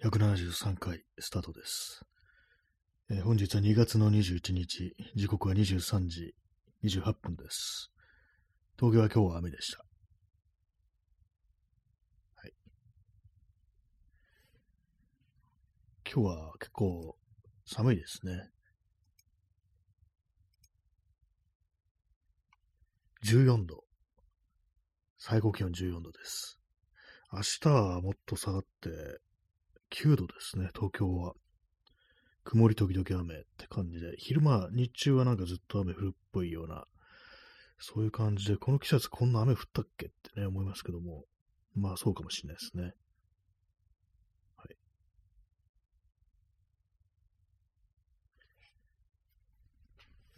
173回スタートです。えー本日は2月の21日、時刻は23時28分です。東京は今日は雨でした。はい。今日は結構寒いですね。14度。最高気温14度です。明日はもっと下がって、9度ですね、東京は。曇り時々雨って感じで、昼間、日中はなんかずっと雨降るっぽいような、そういう感じで、この季節こんな雨降ったっけってね、思いますけども、まあそうかもしれないですね。はい。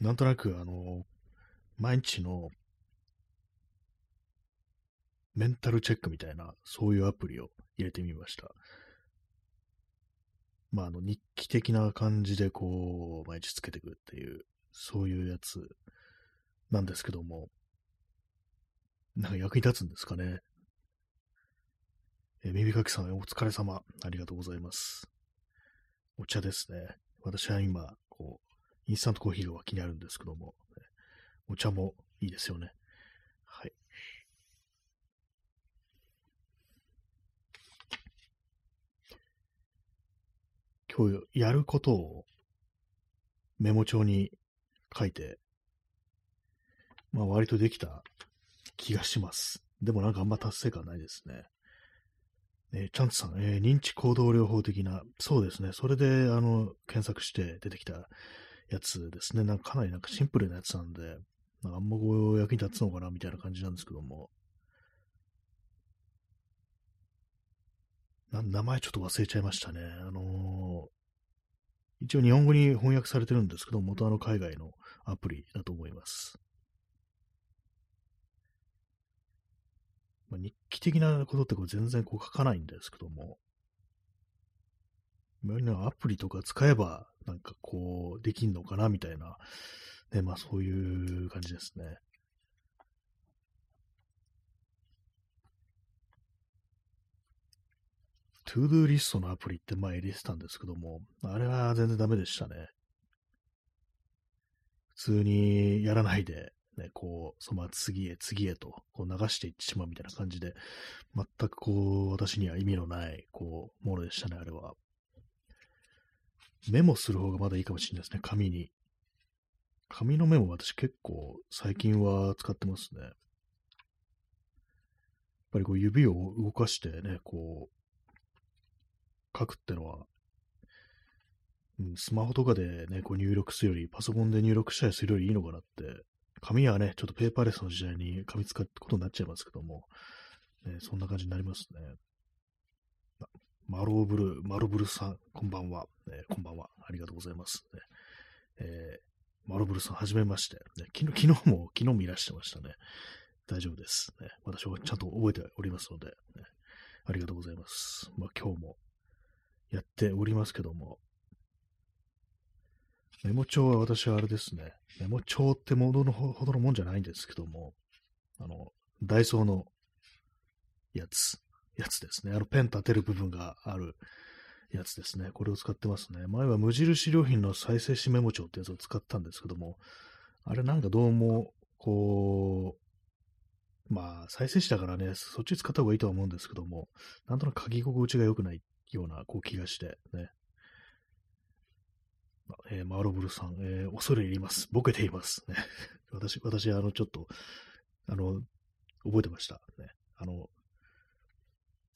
なんとなく、あの、毎日のメンタルチェックみたいな、そういうアプリを入れてみました。まあ、あの、日記的な感じで、こう、毎日つけていくっていう、そういうやつなんですけども、なんか役に立つんですかね。え耳かきさん、お疲れ様。ありがとうございます。お茶ですね。私は今、こう、インスタントコーヒーが脇にあるんですけども、お茶もいいですよね。今日やることをメモ帳に書いて、まあ割とできた気がします。でもなんかあんま達成感ないですね。えーチャンツさん、えー認知行動療法的な、そうですね。それで、あの、検索して出てきたやつですね。なんかかなりなんかシンプルなやつなんで、なんかあんまこう役に立つのかなみたいな感じなんですけども。な名前ちょっと忘れちゃいましたね。あのー一応日本語に翻訳されてるんですけど、元あの海外のアプリだと思います。まあ、日記的なことってこう全然こう書かないんですけども、まアプリとか使えばなんかこうできんのかなみたいな、ね、まあそういう感じですね。 to do リストのアプリって前入れてたんですけども、あれは全然ダメでしたね。普通にやらないで、ね、こう、その次へ次へとこう流していってしまうみたいな感じで、全くこう、私には意味のない、こう、ものでしたね、あれは。メモする方がまだいいかもしれないですね、紙に。紙のメモ私結構最近は使ってますね。やっぱりこう指を動かしてね、こう、書くってのは、うん、スマホとかでね、こう入力するより、パソコンで入力したりするよりいいのかなって、紙はね、ちょっとペーパーレスの時代に紙使うことになっちゃいますけども、ね、そんな感じになりますね。マローブルー、マロブルさん、こんばんは、ね。こんばんは。ありがとうございます。ねえーマロブルさん、はじめまして、ね昨日。昨日も、昨日もいらしてましたね。大丈夫です。ね、私はちゃんと覚えておりますので、ね、ありがとうございます。まあ、今日もやっておりますけども、メモ帳は私はあれですね、メモ帳ってもののほどのもんじゃないんですけども、あの、ダイソーのやつ、やつですね。あの、ペン立てる部分があるやつですね。これを使ってますね。前は無印良品の再生紙メモ帳ってやつを使ったんですけども、あれなんかどうも、こう、まあ、再生紙だからね、そっち使った方がいいとは思うんですけども、なんとなく書き心地が良くない。ようなこう気がして、ね。えーマーロブルさん、えー恐れ入ります。ボケています。ね。私、私、あの、ちょっと、あの、覚えてました。ね。あの、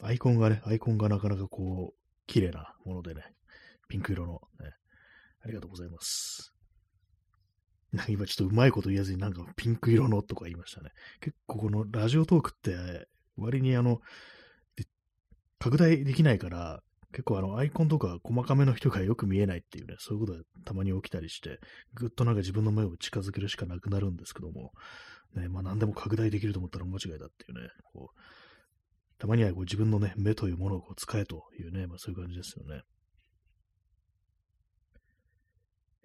アイコンがね、アイコンがなかなかこう、綺麗なものでね、ピンク色の、ね、ありがとうございます。今ちょっとうまいこと言えずになんかピンク色のとか言いましたね。結構このラジオトークって割にあの、拡大できないから、結構あのアイコンとか細かめの人がよく見えないっていうね、そういうことがたまに起きたりして、ぐっとなんか自分の目を近づけるしかなくなるんですけども、ね、まあ何でも拡大できると思ったら間違いだっていうね、こう、たまにはこう自分のね、目というものをこう使えというね、まあそういう感じですよね。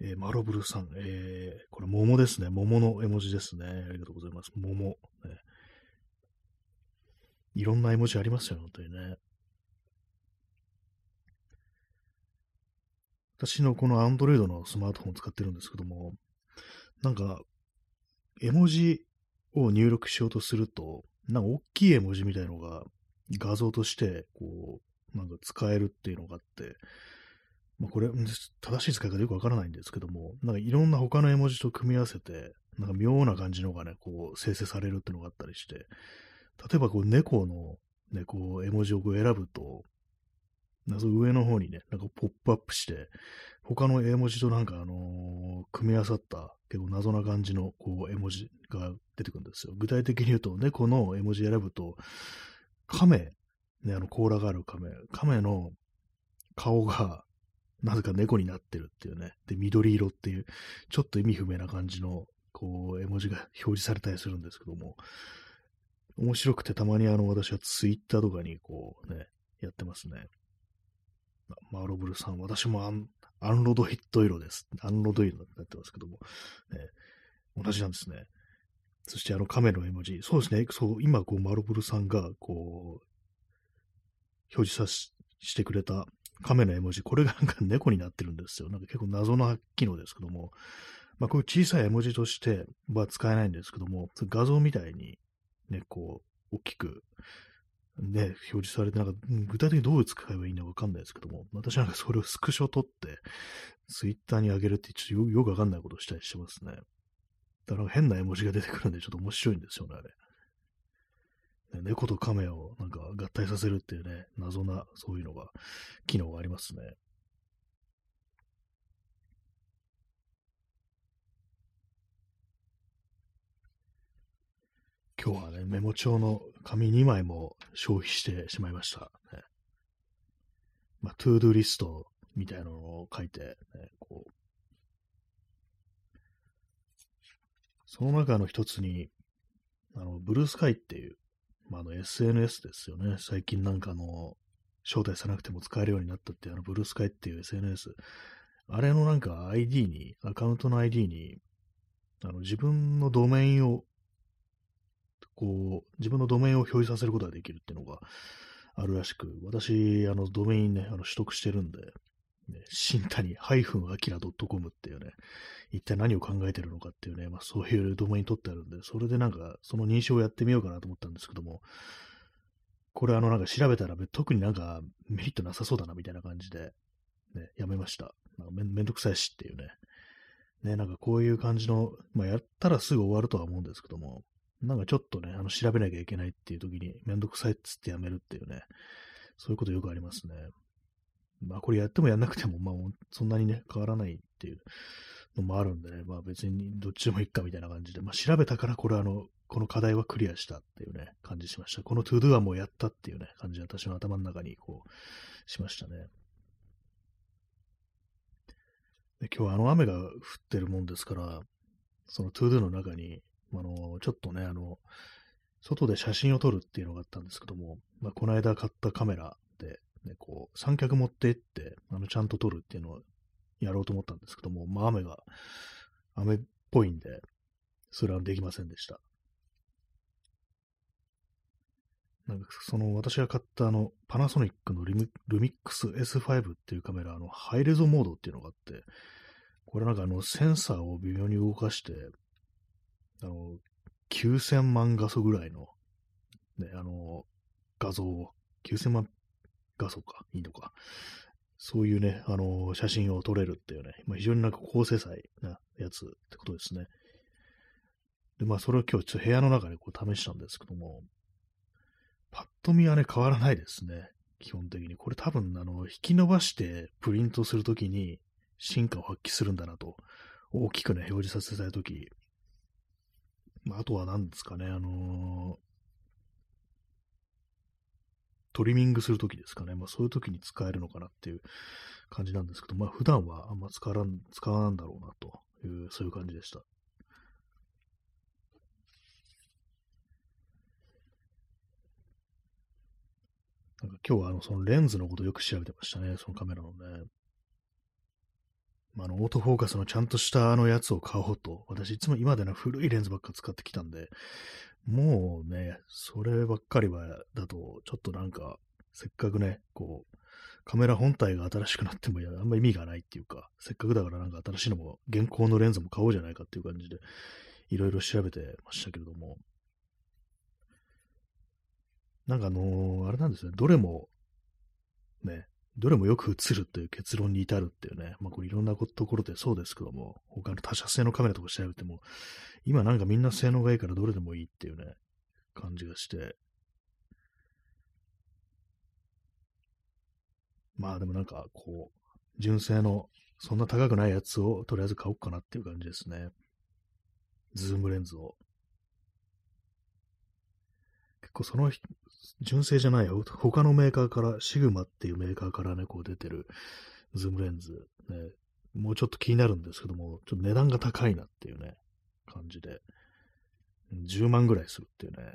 えーマロブルさん、えーこれ桃ですね。桃の絵文字ですね。ありがとうございます。桃。ね、いろんな絵文字ありますよね、本当にね。私のこの Android のスマートフォンを使ってるんですけども、なんか、絵文字を入力しようとすると、なんか大きい絵文字みたいのが画像として、こう、なんか使えるっていうのがあって、まあ、これ、正しい使い方よくわからないんですけども、なんかいろんな他の絵文字と組み合わせて、なんか妙な感じのがね、こう生成されるっていうのがあったりして、例えばこう猫のね、こう絵文字をこう選ぶと、謎上の方にね、なんかポップアップして、他の絵文字となんかあのー、組み合わさった結構謎な感じのこう絵文字が出てくるんですよ。具体的に言うと、猫の絵文字選ぶと、亀、ね、あの甲羅がある亀、亀の顔がなぜか猫になってるっていうね。で、緑色っていう、ちょっと意味不明な感じの、こう、絵文字が表示されたりするんですけども、面白くてたまにあの、私はツイッターとかにこうね、やってますね。マーロブルさん、私もアンアンロドヒット色です。アンロド色になってますけども、ね、同じなんですね。そしてあの亀の絵文字、そうですね、そう、今こうマーロブルさんがこう、表示さししてくれた亀の絵文字、これがなんか猫になってるんですよ。なんか結構謎の機能ですけども、まあこういう小さい絵文字としては使えないんですけども、画像みたいにね、こう、大きくね、表示されて、なんか、具体的にどう使えばいいのかわかんないですけども、私なんかそれをスクショ取って、ツイッターに上げるってちょっとよくわかんないことをしたりしてますね。だから変な絵文字が出てくるんで、ちょっと面白いんですよね、あれ。猫と亀をなんか合体させるっていうね、謎な、そういうのが、機能がありますね。今日はね、メモ帳の紙2枚も消費してしまいました。ね、まあ、トゥードゥリストみたいなのを書いて、ね、こう、その中の一つに、あの、ブルースカイっていう、まあ、あの SNS ですよね。最近なんかの、招待さなくても使えるようになったっていう、あの、ブルースカイっていう SNS。あれのなんか ID に、アカウントの ID に、あの、自分のドメインをこう、自分のドメインを表示させることができるっていうのがあるらしく、私、あの、ドメインね、あの、取得してるんで、ね、新谷 -akira.com っていうね、一体何を考えてるのかっていうね、まあそういうドメイン取ってあるんで、それでなんか、その認証をやってみようかなと思ったんですけども、これあのなんか調べたら特になんかメリットなさそうだなみたいな感じで、ね、やめました。なんかめめんどくさいしっていうね。ね、なんかこういう感じの、まあやったらすぐ終わるとは思うんですけども、なんかちょっとね、あの、調べなきゃいけないっていう時にめんどくさいっつってやめるっていうね、そういうことよくありますね。まあこれやってもやんなくても、まあそんなにね、変わらないっていうのもあるんでね、まあ別にどっちでもいいかみたいな感じで、まあ調べたからこれあの、この課題はクリアしたっていうね、感じしました。この to do はもうやったっていうね、感じで私の頭の中にこう、しましたね。で今日あの雨が降ってるもんですから、その to do の中に、あの、ちょっとね、あの、外で写真を撮るっていうのがあったんですけども、まあ、この間買ったカメラで、ね、こう、三脚持って行って、あの、ちゃんと撮るっていうのをやろうと思ったんですけども、まあ、雨が、雨っぽいんで、それはできませんでした。なんか、その、私が買ったあの、パナソニックのルミルミックス S5 っていうカメラ、の、ハイレゾモードっていうのがあって、これなんかあの、センサーを微妙に動かして、あの、9000万画素ぐらいの、ね、あの、画像を、9000万画素か、いいのか。そういうね、あの、写真を撮れるっていうね、まあ、非常になんか高精細なやつってことですね。で、まあ、それを今日ちょっと部屋の中でこう試したんですけども、パッと見はね、変わらないですね。基本的に。これ多分、あの、引き伸ばしてプリントするときに進化を発揮するんだなと、大きくね、表示させたいとき、まあ、あとは何ですかね、あのー、トリミングするときですかね。まあ、そういうときに使えるのかなっていう感じなんですけど、まあ、普段はあんま使わん、使わなんだろうなという、そういう感じでした。なんか今日はあの、そのレンズのことよく調べてましたね、そのカメラのね。あの、オートフォーカスのちゃんとしたあのやつを買おうと、私いつも今での古いレンズばっか使ってきたんで、もうね、そればっかりは、だと、ちょっとなんか、せっかくね、こう、カメラ本体が新しくなってもあんま意味がないっていうか、せっかくだからなんか新しいのも、現行のレンズも買おうじゃないかっていう感じで、いろいろ調べてましたけれども、なんかあのー、あれなんですね、どれも、ね、どれもよく映るっていう結論に至るっていうね、まあこれいろんなところでそうですけども、他の他社製のカメラとか調べても、今なんかみんな性能がいいからどれでもいいっていうね、感じがして、まあでもなんかこう、純正のそんな高くないやつをとりあえず買おうかなっていう感じですね。ズームレンズを。結構その純正じゃないよ。他のメーカーから、シグマっていうメーカーからね、こう出てるズームレンズ、ね、もうちょっと気になるんですけども、ちょっと値段が高いなっていうね、感じで、10万ぐらいするっていうね、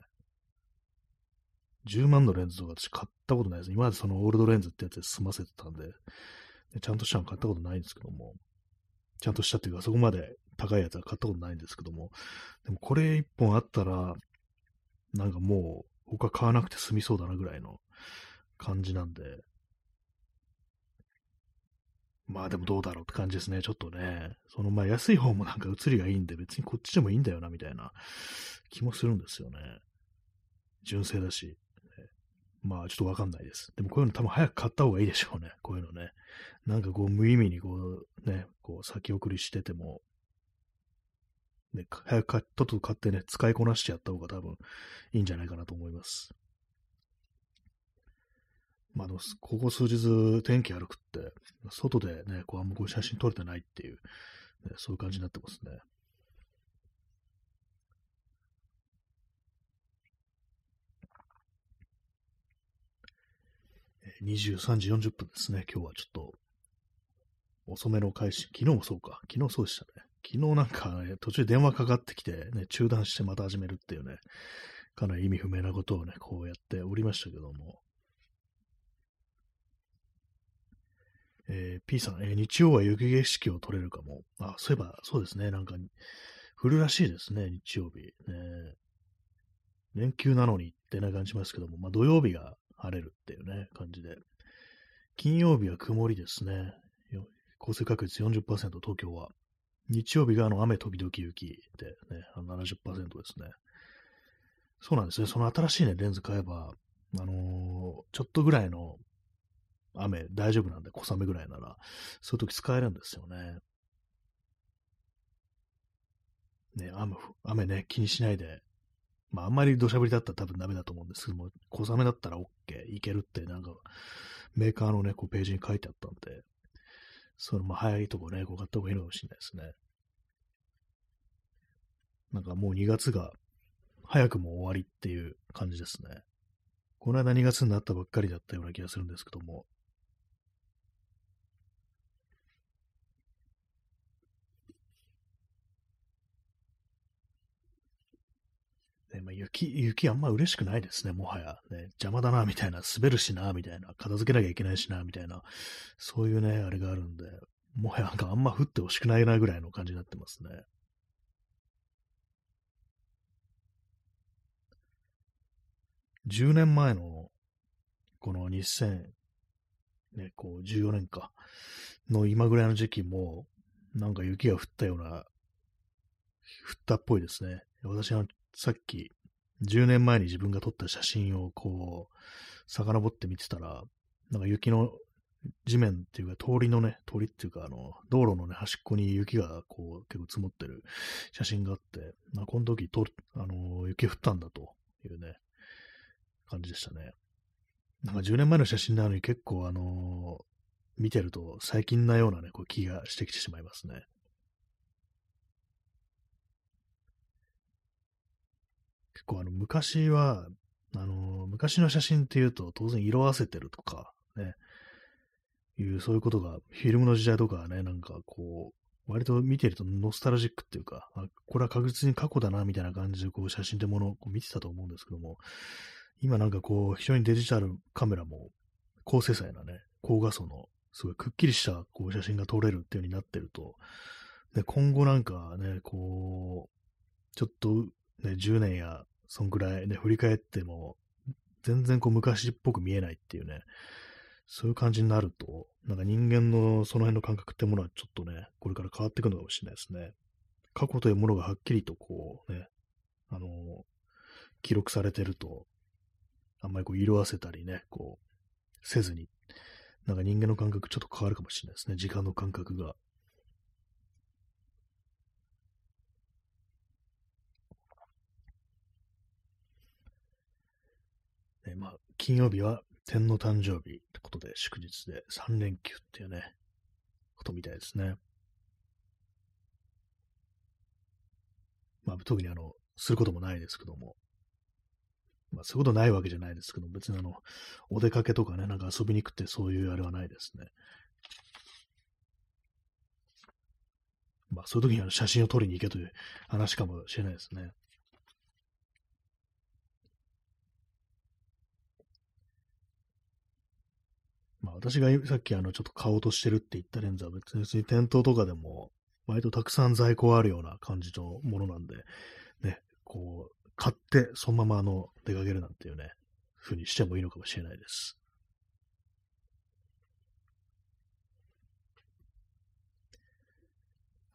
10万のレンズとか私買ったことないです。今までそのオールドレンズってやつで済ませてたんで、ちゃんとしたの買ったことないんですけども、ちゃんとしたっていうか、そこまで高いやつは買ったことないんですけども、でもこれ一本あったら、なんかもう、他買わなくて済みそうだなぐらいの感じなんで、まあでもどうだろうって感じですね。ちょっとね。そのまあ安い方もなんか映りがいいんで別にこっちでもいいんだよなみたいな気もするんですよね。純正だし。まあちょっとわかんないです。でもこういうの多分早く買った方がいいでしょうね。こういうのね。なんかこう無意味にこうね、こう先送りしてても、ね、早くとっとと買ってね、使いこなしてやった方が多分いいんじゃないかなと思います。まあ、あの、ここ数日天気悪くって、外でね、こうあんまこう写真撮れてないっていう、ね、そういう感じになってますね。23時40分ですね。今日はちょっと遅めの開始。昨日もそうか。昨日そうでしたね。昨日なんか、ね、途中電話かかってきて、ね、中断してまた始めるっていうね、かなり意味不明なことをね、こうやっておりましたけども。えー、P さん、えー、日曜は雪景色を撮れるかも。あ、そういえば、そうですね、なんか、降るらしいですね、日曜日。ね、連休なのにってな感じますけども、まあ、土曜日が晴れるっていうね、感じで。金曜日は曇りですね。降水確率40%、東京は。日曜日があの雨時々雪でね、あの70%ですね。そうなんですね。その新しいね、レンズ買えば、あのー、ちょっとぐらいの雨大丈夫なんで、小雨ぐらいなら、そういう時使えるんですよね。ね、雨、雨ね、気にしないで。まあ、あんまり土砂降りだったら多分ダメだと思うんですけども、小雨だったら OK、いけるって、なんか、メーカーのね、こうページに書いてあったんで、その、まあ、早いとこね、こう買った方がいいのかもしれないですね。なんかもう2月が早くも終わりっていう感じですね。この間2月になったばっかりだったような気がするんですけども。ねまあ、雪、雪あんま嬉しくないですね、もはや。ね、邪魔だな、みたいな、滑るしな、みたいな、片付けなきゃいけないしな、みたいな、そういうね、あれがあるんで、もはやなんかあんま降ってほしくないなぐらいの感じになってますね。10年前の、この2000、ね、こう、14年か、の今ぐらいの時期も、なんか雪が降ったような、降ったっぽいですね。私はさっき、10年前に自分が撮った写真をこう、遡って見てたら、なんか雪の地面っていうか通りのね、通りっていうかあの、道路のね、端っこに雪がこう結構積もってる写真があって、まあ、この時と、あの、雪降ったんだというね、感じでしたね。なんか10年前の写真なのに結構あの見てると最近なようなね、こう気がしてきてしまいますね。構あの昔は、あの昔の写真っていうと当然色あせてるとか、ね、いうそういうことがフィルムの時代とかね、なんかこう、割と見てるとノスタルジックっていうか、あこれは確実に過去だなみたいな感じでこう写真ってものを見てたと思うんですけども、今なんかこう、非常にデジタルカメラも高精細なね、高画素のすごいくっきりしたこう写真が撮れるっていう風になってると、で今後なんかね、こう、ちょっとね、10年やそんぐらいね、振り返っても、全然こう昔っぽく見えないっていうね、そういう感じになると、なんか人間のその辺の感覚ってものはちょっとね、これから変わっていくのかもしれないですね。過去というものがはっきりとこうね、あの記録されてると、あんまりこう色あせたりね、こう、せずに、なんか人間の感覚ちょっと変わるかもしれないですね。時間の感覚が。ね、まあ、金曜日は天皇誕生日ってことで祝日で3連休っていうね、ことみたいですね。まあ、特にあの、することもないですけども。まあ、そういうことないわけじゃないですけど、別にあの、お出かけとかね、なんか遊びに行くってそういうあれはないですね。まあ、そういう時にあの写真を撮りに行けという話かもしれないですね。私がさっきあの、ちょっと買おうとしてるって言ったレンズは別に店頭とかでも、割とたくさん在庫あるような感じのものなんで、ね、こう、買ってそのままあの、出かけるなんていうね、風にしてもいいのかもしれないです。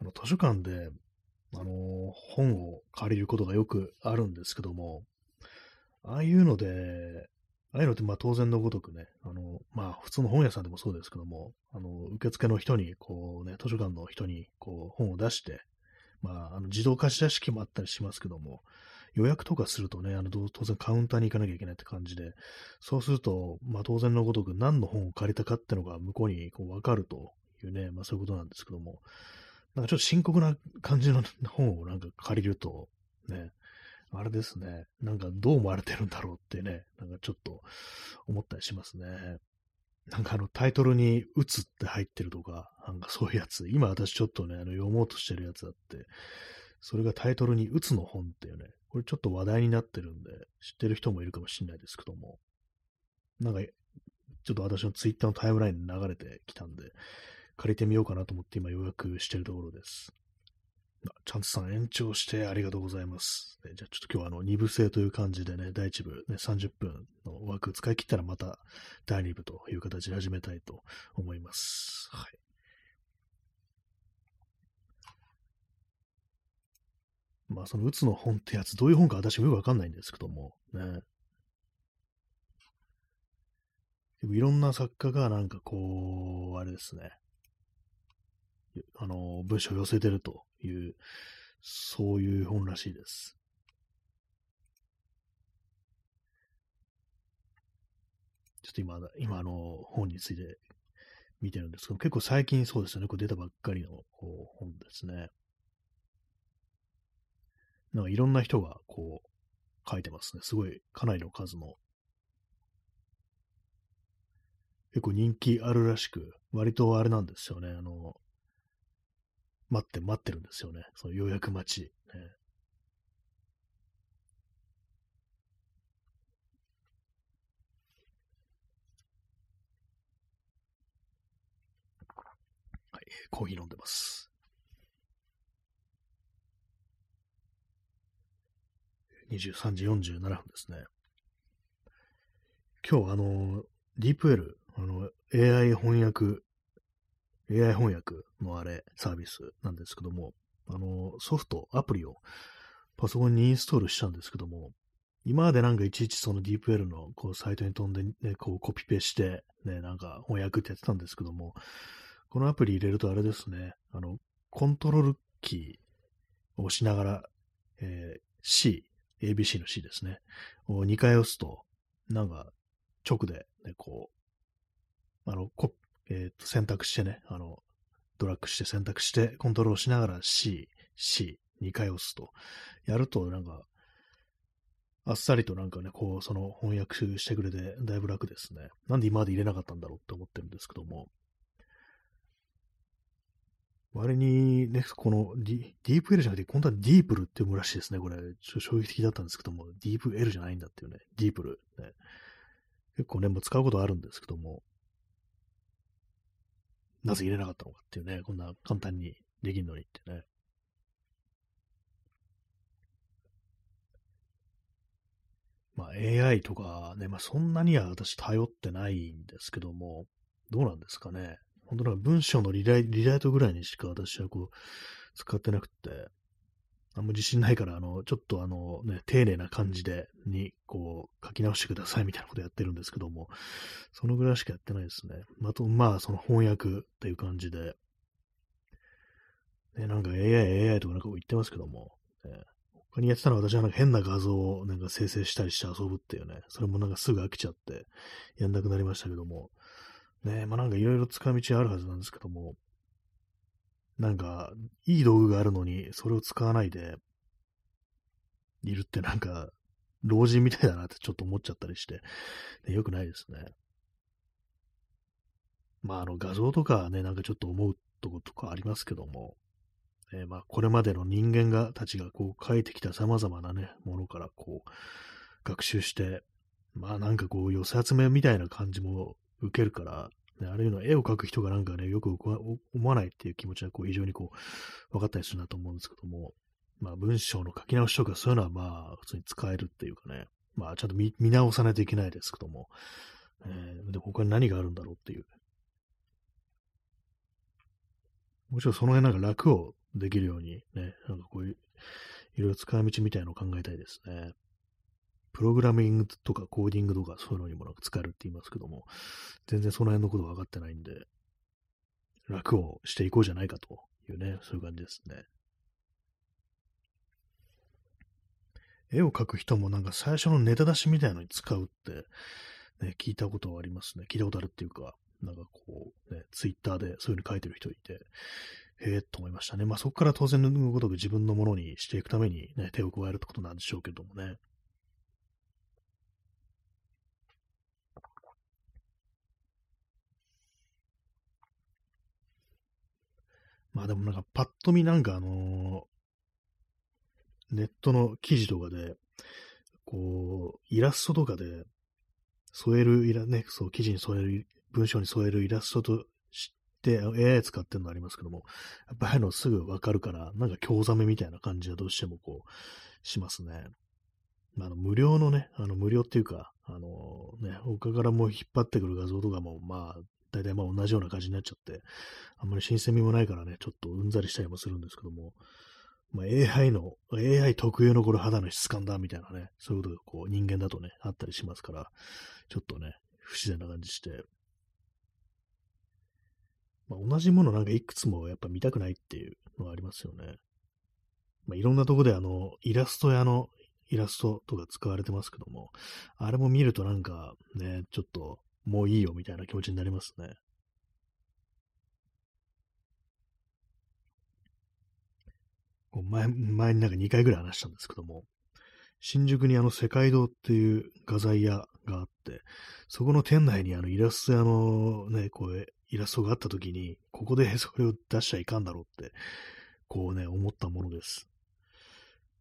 あの、図書館で、あの、本を借りることがよくあるんですけども、ああいうので、ああいうのってまあ当然のごとくね、あの、まあ普通の本屋さんでもそうですけども、あの、受付の人に、こうね、図書館の人に、こう本を出して、まあ、あの自動貸し出し機もあったりしますけども、予約とかするとね、あの、当然カウンターに行かなきゃいけないって感じで、そうすると、まあ当然のごとく何の本を借りたかってのが向こうにこう分かるというね、まあそういうことなんですけども、なんかちょっと深刻な感じの本をなんか借りると、ね、あれですね。なんかどう思われてるんだろうってね、なんかちょっと思ったりしますね。なんかあのタイトルに打つって入ってるとか、なんかそういうやつ、今私ちょっとね、あの読もうとしてるやつあって、それがタイトルに打つの本っていうね、これちょっと話題になってるんで、知ってる人もいるかもしれないですけども、なんか、ちょっと私のツイッターのタイムラインに流れてきたんで、借りてみようかなと思って今予約してるところです。チャンツさん延長してありがとうございます。じゃあちょっと今日はあの2部制という感じでね、第1部、ね、30分の枠使い切ったらまた第2部という形で始めたいと思います。はい。まあそのうつの本ってやつ、どういう本か私もよくわかんないんですけども、ね。いろんな作家がなんかこう、あれですね。あの、文章を寄せてるという、そういう本らしいです。ちょっと今、今あの、本について見てるんですけど、結構最近そうですよね、これ出たばっかりの本ですね。なんかいろんな人がこう書いてますね。すごい、かなりの数の。結構人気あるらしく、割とあれなんですよね。あの、待って待ってるんですよね。その予約待ち。ね、はい、コーヒー飲んでます。23時47分ですね。今日、あの、ディープ L、あの、AI 翻訳 AI 翻訳のあれ、サービスなんですけども、あの、ソフト、アプリをパソコンにインストールしたんですけども、今までなんかいちいちその DeepL のこうサイトに飛んで、ね、こうコピペして、ね、なんか翻訳ってやってたんですけども、このアプリ入れるとあれですね、あの、コントロールキーを押しながら、えー、C、ABC の C ですね、を2回押すと、なんか直で、ね、こう、あの、コえー、と選択してね、あの、ドラッグして選択してコントロールしながら C、C、2回押すと。やると、なんか、あっさりとなんかね、こう、その翻訳してくれて、だいぶ楽ですね。なんで今まで入れなかったんだろうって思ってるんですけども。割にね、このディディープ L じゃなくて、今度はディープルって読むらしいですね。これ、ちょっと衝撃的だったんですけども、ディープ L じゃないんだっていうね、ディープル、ね。結構ね、もう使うことあるんですけども、なぜ入れなかったのかっていうね、こんな簡単にできるのにってね。まあ AI とかね、まあそんなには私頼ってないんですけども、どうなんですかね。本当なんか文章のリライリライトぐらいにしか私はこう、使ってなくて、あんま自信ないから、あの、ちょっとあのね、丁寧な感じで、に、こう、書き直してくださいみたいなことやってるんですけども、そのぐらいしかやってないですね。あと、まあ、その翻訳っていう感じで、ね、なんか AI、AI とかなんか言ってますけども、ね、他にやってたのは私はなんか変な画像をなんか生成したりして遊ぶっていうね、それもなんかすぐ飽きちゃってやんなくなりましたけども、ね、まあなんかいろいろ使い道あるはずなんですけども、なんか、いい道具があるのに、それを使わないで、いるってなんか、老人みたいだなってちょっと思っちゃったりして、ね、よくないですね。まあ、あの、画像とかね、なんかちょっと思うとことかありますけども、えー、まあ、これまでの人間が、たちがこう、書いてきた様々なね、ものからこう、学習して、まあ、なんかこう、寄せ集めみたいな感じも受けるから、ね、あるいは絵を描く人がなんかね、よく思わないっていう気持ちはこう非常にこう、分かったりするなと思うんですけども、まあ文章の書き直しとかそういうのはまあ普通に使えるっていうかね、まあちゃんと見直さないといけないですけども、えー、で他に何があるんだろうっていう。もちろんその辺なんか楽をできるようにね、なんかこういう、いろいろ使い道みたいなのを考えたいですね。プログラミングとかコーディングとかそういうのにもなんか使えるって言いますけども、全然その辺のこと分かってないんで、楽をしていこうじゃないかというね、そういう感じですね。絵を描く人もなんか最初のネタ出しみたいのに使うって、ね、聞いたことはありますね。聞いたことあるっていうか、なんかこう、ね、ツイッターでそういう風に書いてる人いて、へえ、と思いましたね。まあそこから当然のごとく自分のものにしていくためにね、手を加えるってことなんでしょうけどもね。まあでもなんかパッと見なんかあのー、ネットの記事とかで、こう、イラストとかで添えるイラ、ね、そう、記事に添える、文章に添えるイラストと知って AI 使ってるのありますけども、やっぱああいうのすぐわかるから、なんか興ざめみたいな感じはどうしてもこう、しますね。まあの、無料のね、あの、無料っていうか、あのね、他からもう引っ張ってくる画像とかも、まあ、大体まあ同じような感じになっちゃって、あんまり新鮮味もないからね、ちょっとうんざりしたりもするんですけども、まあ、AI の、AI 特有のこれ肌の質感だみたいなね、そういうことがこう人間だとね、あったりしますから、ちょっとね、不自然な感じして、まあ、同じものなんかいくつもやっぱ見たくないっていうのはありますよね。まあ、いろんなとこであの、イラスト屋のイラストとか使われてますけども、あれも見るとなんかね、ちょっともういいよみたいな気持ちになりますね。こう前前になんか2回ぐらい話したんですけども、新宿にあの世界堂っていう画材屋があって、そこの店内にあのイラスト屋のね、こうイラストがあった時に、ここでそれを出しちゃいかんだろうって、こうね、思ったものです。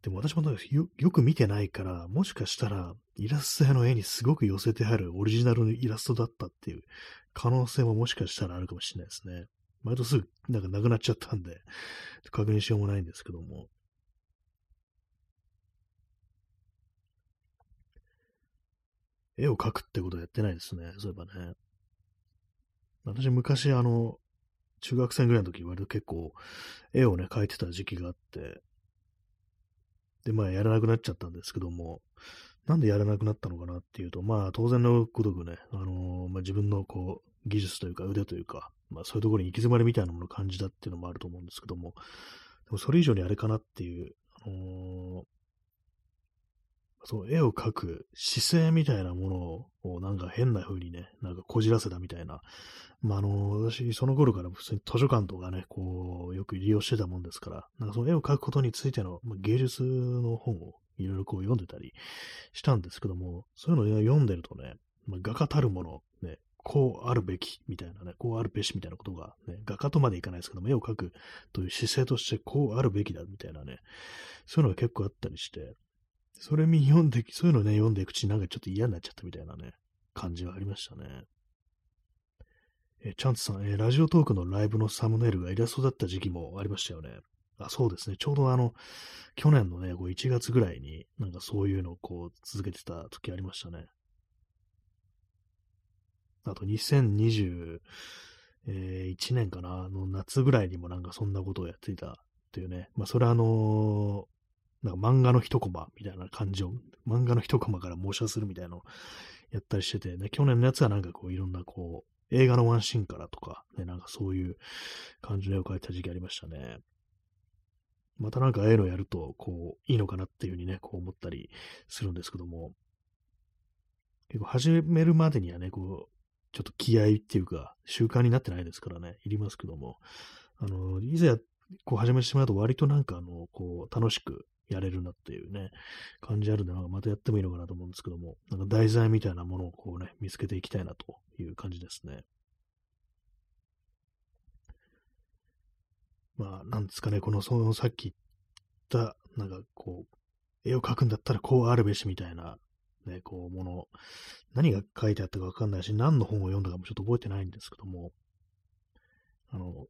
でも私もよよく見てないから、もしかしたらイラスト屋の絵にすごく寄せてあるオリジナルのイラストだったっていう可能性ももしかしたらあるかもしれないですね。毎度すぐなんかなくなっちゃったんで、確認しようもないんですけども。絵を描くってことはやってないですね。そういえばね。私昔あの、中学生ぐらいの時割と結構絵をね、描いてた時期があって、で、まあ、やらなくなっちゃったんですけども、なんでやらなくなったのかなっていうと、まあ、当然のごとくね、あのー、まあ、自分のこう、技術というか腕というか、まあ、そういうところに行き詰まりみたいなものを感じたっていうのもあると思うんですけども、でもそれ以上にあれかなっていう、あのー、そう、絵を描く姿勢みたいなものをなんか変な風にね、なんかこじらせたみたいな。まあ、あの、私、その頃から普通に図書館とかね、こう、よく利用してたもんですから、なんかその絵を描くことについての、まあ、芸術の本をいろいろこう読んでたりしたんですけども、そういうのを読んでるとね、まあ、画家たるもの、ね、こうあるべきみたいなね、こうあるべしみたいなことが、ね、画家とまでいかないですけども、絵を描くという姿勢としてこうあるべきだみたいなね、そういうのが結構あったりして、それ見読んで、そういうのね、読んでいくうちになんかちょっと嫌になっちゃったみたいなね、感じはありましたね。えチャンツさん、えラジオトークのライブのサムネイルがイラストだった時期もありましたよね。あ、そうですね。ちょうどあの、去年のね、こう1月ぐらいに、なんかそういうのをこう続けてた時ありましたね。あと2021年かな、の夏ぐらいにもなんかそんなことをやっていたっていうね。まあそれはあのー、なんか漫画の一コマみたいな感じを、漫画の一コマから模写するみたいなのをやったりしてて、ね、去年のやつはなんかこういろんなこう、映画のワンシーンからとか、ね、なんかそういう感じの絵を描いた時期ありましたね。またなんかああいうのやると、こう、いいのかなっていうふうにね、こう思ったりするんですけども、結構始めるまでにはね、こう、ちょっと気合っていうか、習慣になってないですからね、いりますけども、あの、いざ、こう始めてしまうと割となんかあの、こう、楽しくやれるなっていうね、感じあるんで、なんかまたやってもいいのかなと思うんですけども、なんか題材みたいなものをこうね、見つけていきたいなという感じですね。まあ、なんですかね、この、そのさっき言った、なんかこう、絵を描くんだったらこうあるべしみたいな、ね、こう、もの、何が書いてあったかわかんないし、何の本を読んだかもちょっと覚えてないんですけども、あの、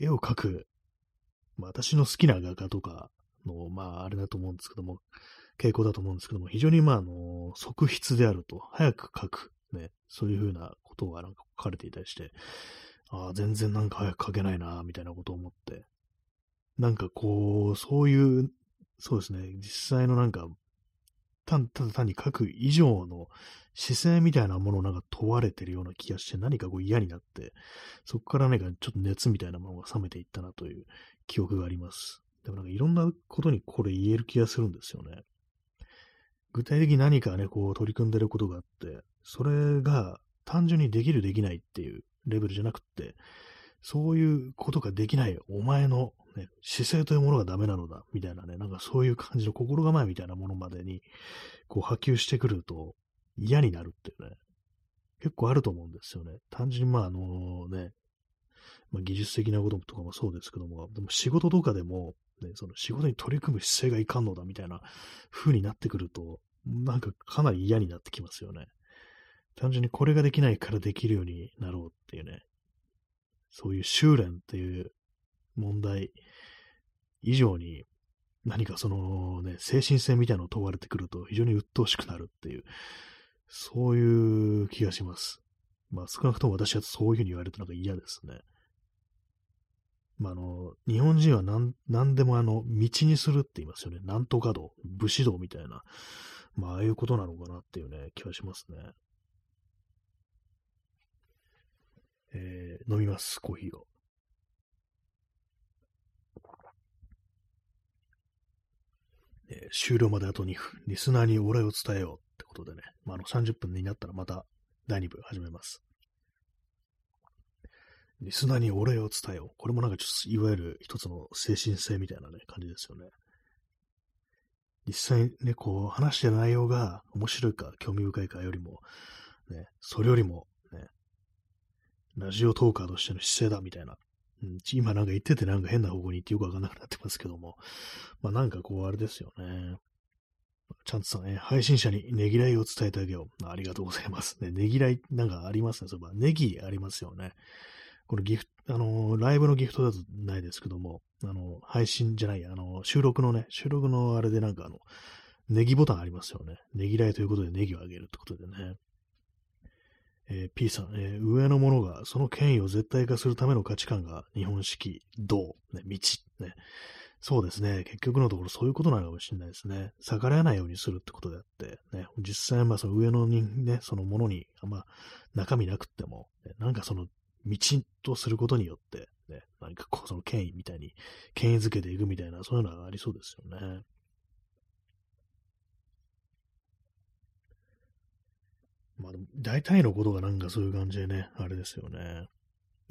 絵を描く、まあ、私の好きな画家とかの、まあ、あれだと思うんですけども、傾向だと思うんですけども、非常にまあ、あの、側筆であると、早く描く、ね、そういうふうなことがなんか書かれていたりして、ああ、全然なんか早く書けないな、みたいなことを思って。なんかこう、そういう、そうですね、実際のなんか、たただ単に書く以上の姿勢みたいなものをなんか問われてるような気がして、何かこう嫌になって、そこから何かちょっと熱みたいなものが冷めていったなという記憶があります。でもなんかいろんなことにこれ言える気がするんですよね。具体的に何かね、こう取り組んでることがあって、それが単純にできるできないっていうレベルじゃなくって、そういうことができないお前の、ね、姿勢というものがダメなのだ、みたいなね、なんかそういう感じの心構えみたいなものまでに、こう波及してくると嫌になるっていうね、結構あると思うんですよね。単純にまああのね、まあ、技術的なこととかもそうですけども、でも仕事とかでも、ね、その仕事に取り組む姿勢がいかんのだみたいな風になってくると、なんかかなり嫌になってきますよね。単純にこれができないからできるようになろうっていうね、そういう修練っていう問題以上に何かそのね、精神性みたいなのを問われてくると非常に鬱陶しくなるっていう、そういう気がします。まあ少なくとも私はそういうふうに言われたのが嫌ですね。まあ、あの、日本人は何何でもあの、道にするって言いますよね。なんとか道、武士道みたいな、まあ、ああいうことなのかなっていうね、気はしますね。えー、飲みます、コーヒーを。えー、終了まであと2分、リスナーにお礼を伝えようってことでね、まあ、あの30分になったらまた第2部始めます。リスナーにお礼を伝えよう。これもなんかちょっと、いわゆる一つの精神性みたいなね、感じですよね。実際にね、こう、話してる内容が面白いか、興味深いかよりも、ね、それよりも、ラジオトーカーとしての姿勢だみたいな。うん、今なんか言っててなんか変な方向に行ってよくわかんなくなってますけども。まあなんかこうあれですよね。ちゃんとさん、ね、配信者にねぎらいを伝えてあげよう。ありがとうございます。ね、ねぎらいなんかありますね。そういえば、ネギありますよね。このギフト、あの、ライブのギフトだとないですけども、あの、配信じゃない、あの、収録のね、収録のあれでなんかあの、ネギボタンありますよね。ねぎらいということでネギをあげるってことでね。えー、P さん、えー、上の者がその権威を絶対化するための価値観が日本式、道、ね、道、ね。そうですね。結局のところそういうことなのかもしれないですね。逆らわないようにするってことであって、ね、実際、まあその上のに、ね、そのものに、あんま中身なくっても、ね、なんかその道とすることによって、ね、何かこうその権威みたいに、権威づけていくみたいな、そういうのがありそうですよね。まあ、大体のことがなんかそういう感じでね、あれですよね。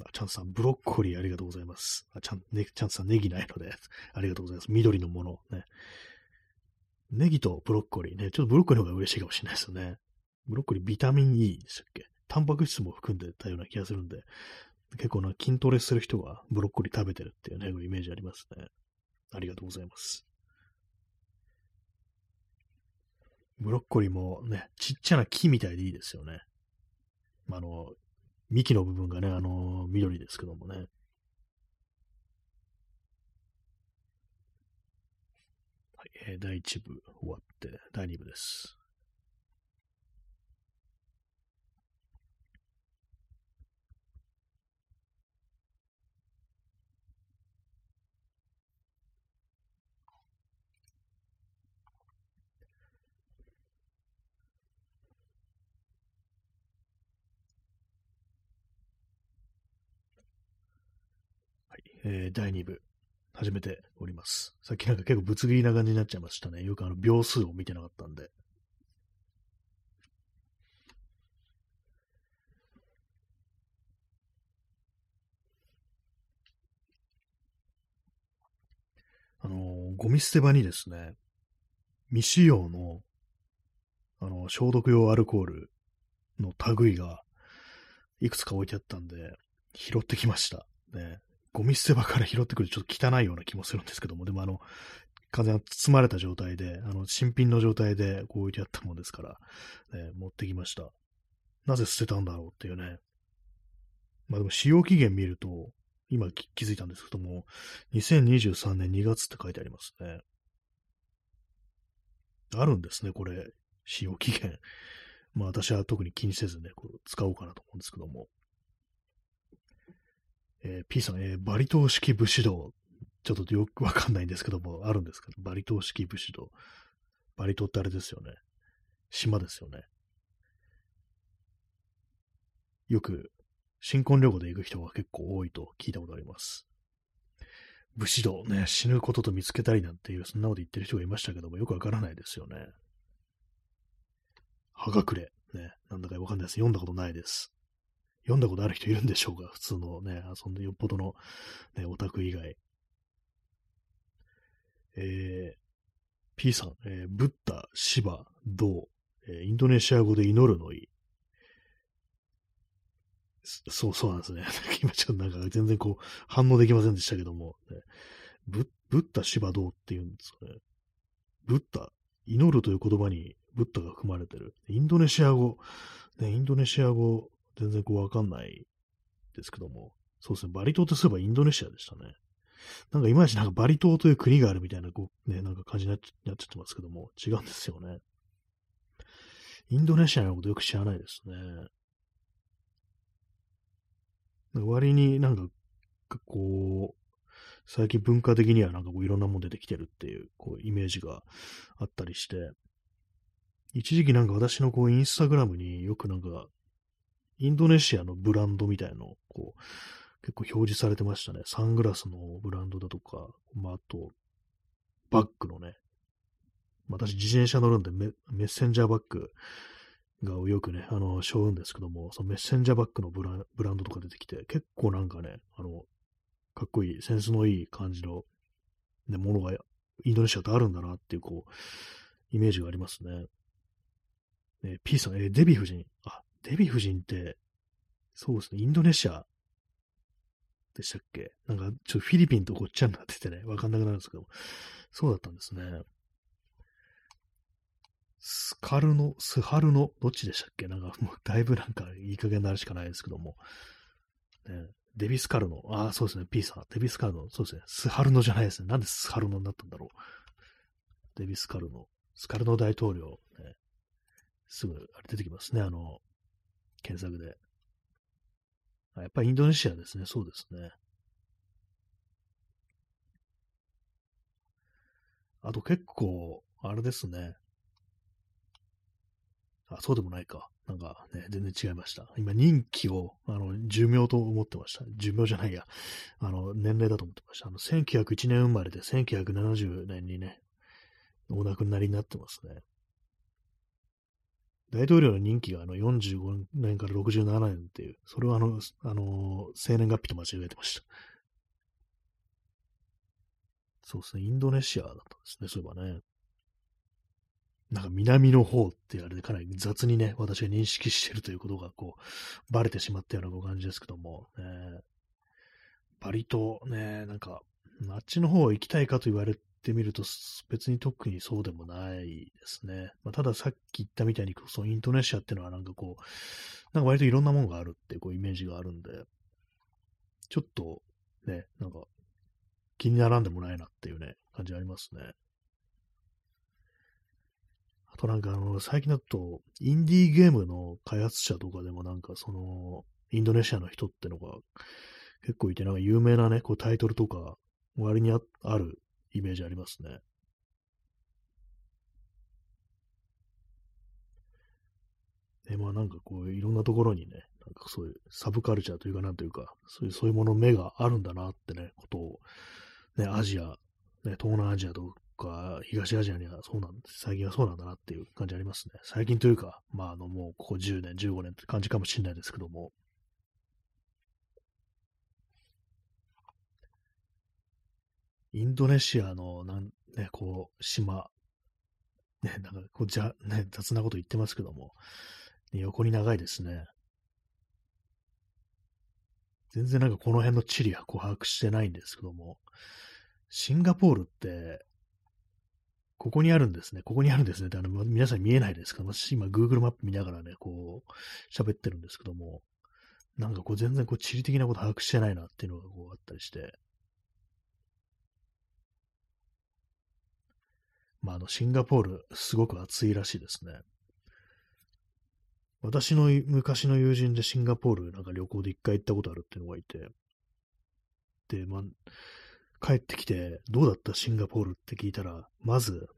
あチャンさん、ブロッコリーありがとうございます。あチャン、ね、チャンさん、ネギないので、ありがとうございます。緑のもの、ね。ネギとブロッコリーね、ちょっとブロッコリーの方が嬉しいかもしれないですよね。ブロッコリービタミン E でしたっけ？タンパク質も含んでたような気がするんで、結構な筋トレする人がブロッコリー食べてるっていうね、イメージありますね。ありがとうございます。ブロッコリーもね、ちっちゃな木みたいでいいですよね。あの、幹の部分がね、あの、緑ですけどもね。はい、え、第1部終わって、第2部です。い、えー第2部、始めております。さっきなんか結構ぶつ切りな感じになっちゃいましたね。よくあの秒数を見てなかったんで。あのーゴミ捨て場にですね、未使用の、あの、消毒用アルコールの類がいくつか置いてあったんで、拾ってきました。ね。ゴミ捨て場から拾ってくるとちょっと汚いような気もするんですけども、でもあの、完全に包まれた状態で、あの、新品の状態でこう置いてあったもんですから、ね、持ってきました。なぜ捨てたんだろうっていうね。まあでも使用期限見ると、今気気づいたんですけども、2023年2月って書いてありますね。あるんですね、これ。使用期限。まあ私は特に気にせずね、こう使おうかなと思うんですけども。えー P さん、えーバリ島式武士道。ちょっとよくわかんないんですけども、あるんですけど、バリ島式武士道。バリ島ってあれですよね。島ですよね。よく、新婚旅行で行く人が結構多いと聞いたことあります。武士道ね、死ぬことと見つけたりなんていう、そんなこと言ってる人がいましたけども、よくわからないですよね。はがくれ。ね、なんだかわかんないです。読んだことないです。読んだことある人いるんでしょうか？普通のね、そんなよっぽどの、ね、オタク以外。えー、P さん、えーブッダ、シバ、ドウ、えーインドネシア語で祈るのい。そう、そうなんですね。今ちょっとなんか全然こう反応できませんでしたけども、ね、ブブッダ、シバ、ドウっていうんですかね。ブッダ、祈るという言葉にブッダが含まれてる。インドネシア語、ね、インドネシア語、全然こうわかんないですけども、そうですね、バリ島ってそういえばインドネシアでしたね。なんかいまいちなんかバリ島という国があるみたいな、こう、ね、なんか感じになっちゃってますけども、違うんですよね。インドネシアのことよく知らないですね。割になんか、こう、最近文化的にはなんかこういろんなもん出てきてるっていう、こう、イメージがあったりして、一時期なんか私のこう、インスタグラムによくなんか、インドネシアのブランドみたいの、こう、結構表示されてましたね。サングラスのブランドだとか、まあ、あと、バッグのね。私、自転車乗るんでメ、ッセンジャーバッグがよくね、あの、背負うんですけども、そのメッセンジャーバッグのブランドとか出てきて、結構なんかね、あの、かっこいい、センスのいい感じの、ね、ものがインドネシアってあるんだなっていう、こう、イメージがありますね。ね P さん、えーデヴィ夫人。あ、デヴィ夫人って、そうですね、インドネシアでしたっけ？なんか、ちょっとフィリピンとごっちゃになっててね、わかんなくなるんですけど、そうだったんですね。スカルノ、スハルノ、どっちでしたっけ？なんかもうだいぶなんかいい加減になるしかないですけども。ね、デビスカルノ、ああ、そうですね、P さん、デビスカルノ、そうですね、スハルノじゃないですね。なんでスハルノになったんだろう。デビスカルノ、スカルノ大統領、ね、すぐ、あれ出てきますね、あの、検索で。あやっぱりインドネシアですね、そうですね。あと結構、あれですね。あ、そうでもないか。なんかね、全然違いました。今、任期を、あの、寿命と思ってました。寿命じゃないや。あの、年齢だと思ってました。あの、1901年生まれで、1970年にね、お亡くなりになってますね。大統領の任期があの45年から67年っていう、それはあの、あの、生年月日と間違えてました。そうですね、インドネシアだったんですね、そういえばね。なんか南の方ってあれでかなり雑にね、私が認識してるということがこう、バレてしまったようなご感じですけども、ね、バリ島ね、なんか、あっちの方行きたいかと言われてみると、別に特にそうでもないですね。まあ、たださっき言ったみたいに、そのインドネシアっていうのはなんかこう、なんか割といろんなものがあるっていうこうイメージがあるんで、ちょっとね、なんか気にならんでもないなっていうね、感じありますね。あとなんかあの、最近だと、インディーゲームの開発者とかでもなんかその、インドネシアの人ってのが結構いて、なんか有名なね、こうタイトルとか、割にああるイメージありますね。で、まあなんかこう、いろんなところにね、なんかそういうサブカルチャーというかなんというか、そういう、そういうもの目があるんだなってね、ことを、ね、アジア、ね、東南アジアとか、東アジアにはそうなんです。最近はそうなんだなっていう感じありますね。最近というか、まああのもうここ10年、15年って感じかもしれないですけども、インドネシアの、なん、ね、こう、島、ね、なんか、こう、じゃ、ね、雑なこと言ってますけども、ね、横に長いですね。全然なんかこの辺の地理はこう把握してないんですけども、シンガポールって、ここにあるんですね。ここにあるんですねって、あの、皆さん見えないですけど、私今 Google マップ見ながらね、こう、喋ってるんですけども、なんかこう全然こう地理的なこと把握してないなっていうのがこうあったりして、まあ、あの、シンガポール、すごく暑いらしいですね。私の昔の友人でシンガポールなんか旅行で一回行ったことあるっていうのがいて、で、まあ、帰ってきて、どうだった？シンガポールって聞いたら、まず、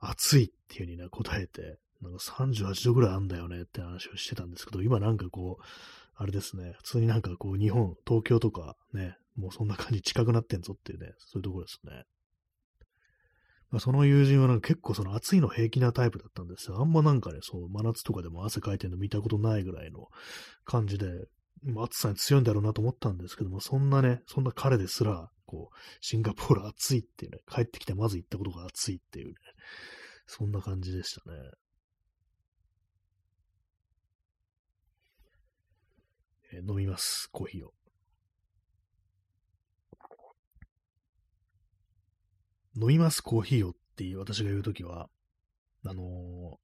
暑いっていう風にね、答えて、なんか38度ぐらいあんだよねって話をしてたんですけど、今なんかこう、あれですね、普通になんかこう、日本、東京とかね、もうそんな感じ近くなってんぞっていうね、そういうところですね。その友人はなんか結構その暑いの平気なタイプだったんですよ。あんまなんかね、そう、真夏とかでも汗かいてるの見たことないぐらいの感じで、暑さに強いんだろうなと思ったんですけども、そんなね、そんな彼ですら、こう、シンガポール暑いっていうね、帰ってきてまず行ったことが暑いっていうね、そんな感じでしたね。飲みます、コーヒーを。飲みますコーヒーをっていう私が言うときは、あのー、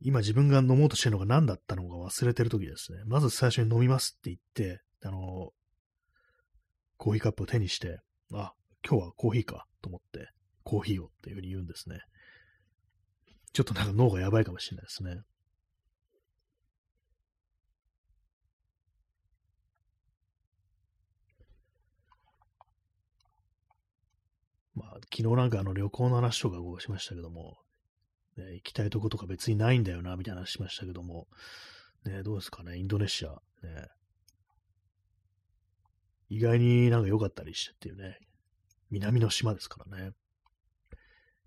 今自分が飲もうとしてるのが何だったのか忘れてるときですね。まず最初に飲みますって言って、あのー、コーヒーカップを手にして、あ、今日はコーヒーかと思って、コーヒーをっていうふうに言うんですね。ちょっとなんか脳がやばいかもしれないですね。まあ、昨日なんかあの旅行の話とかをしましたけども、ね、行きたいとことか別にないんだよな、みたいな話しましたけども、ね、どうですかね、インドネシア、ね、意外になんか良かったりしてっていうね、南の島ですからね。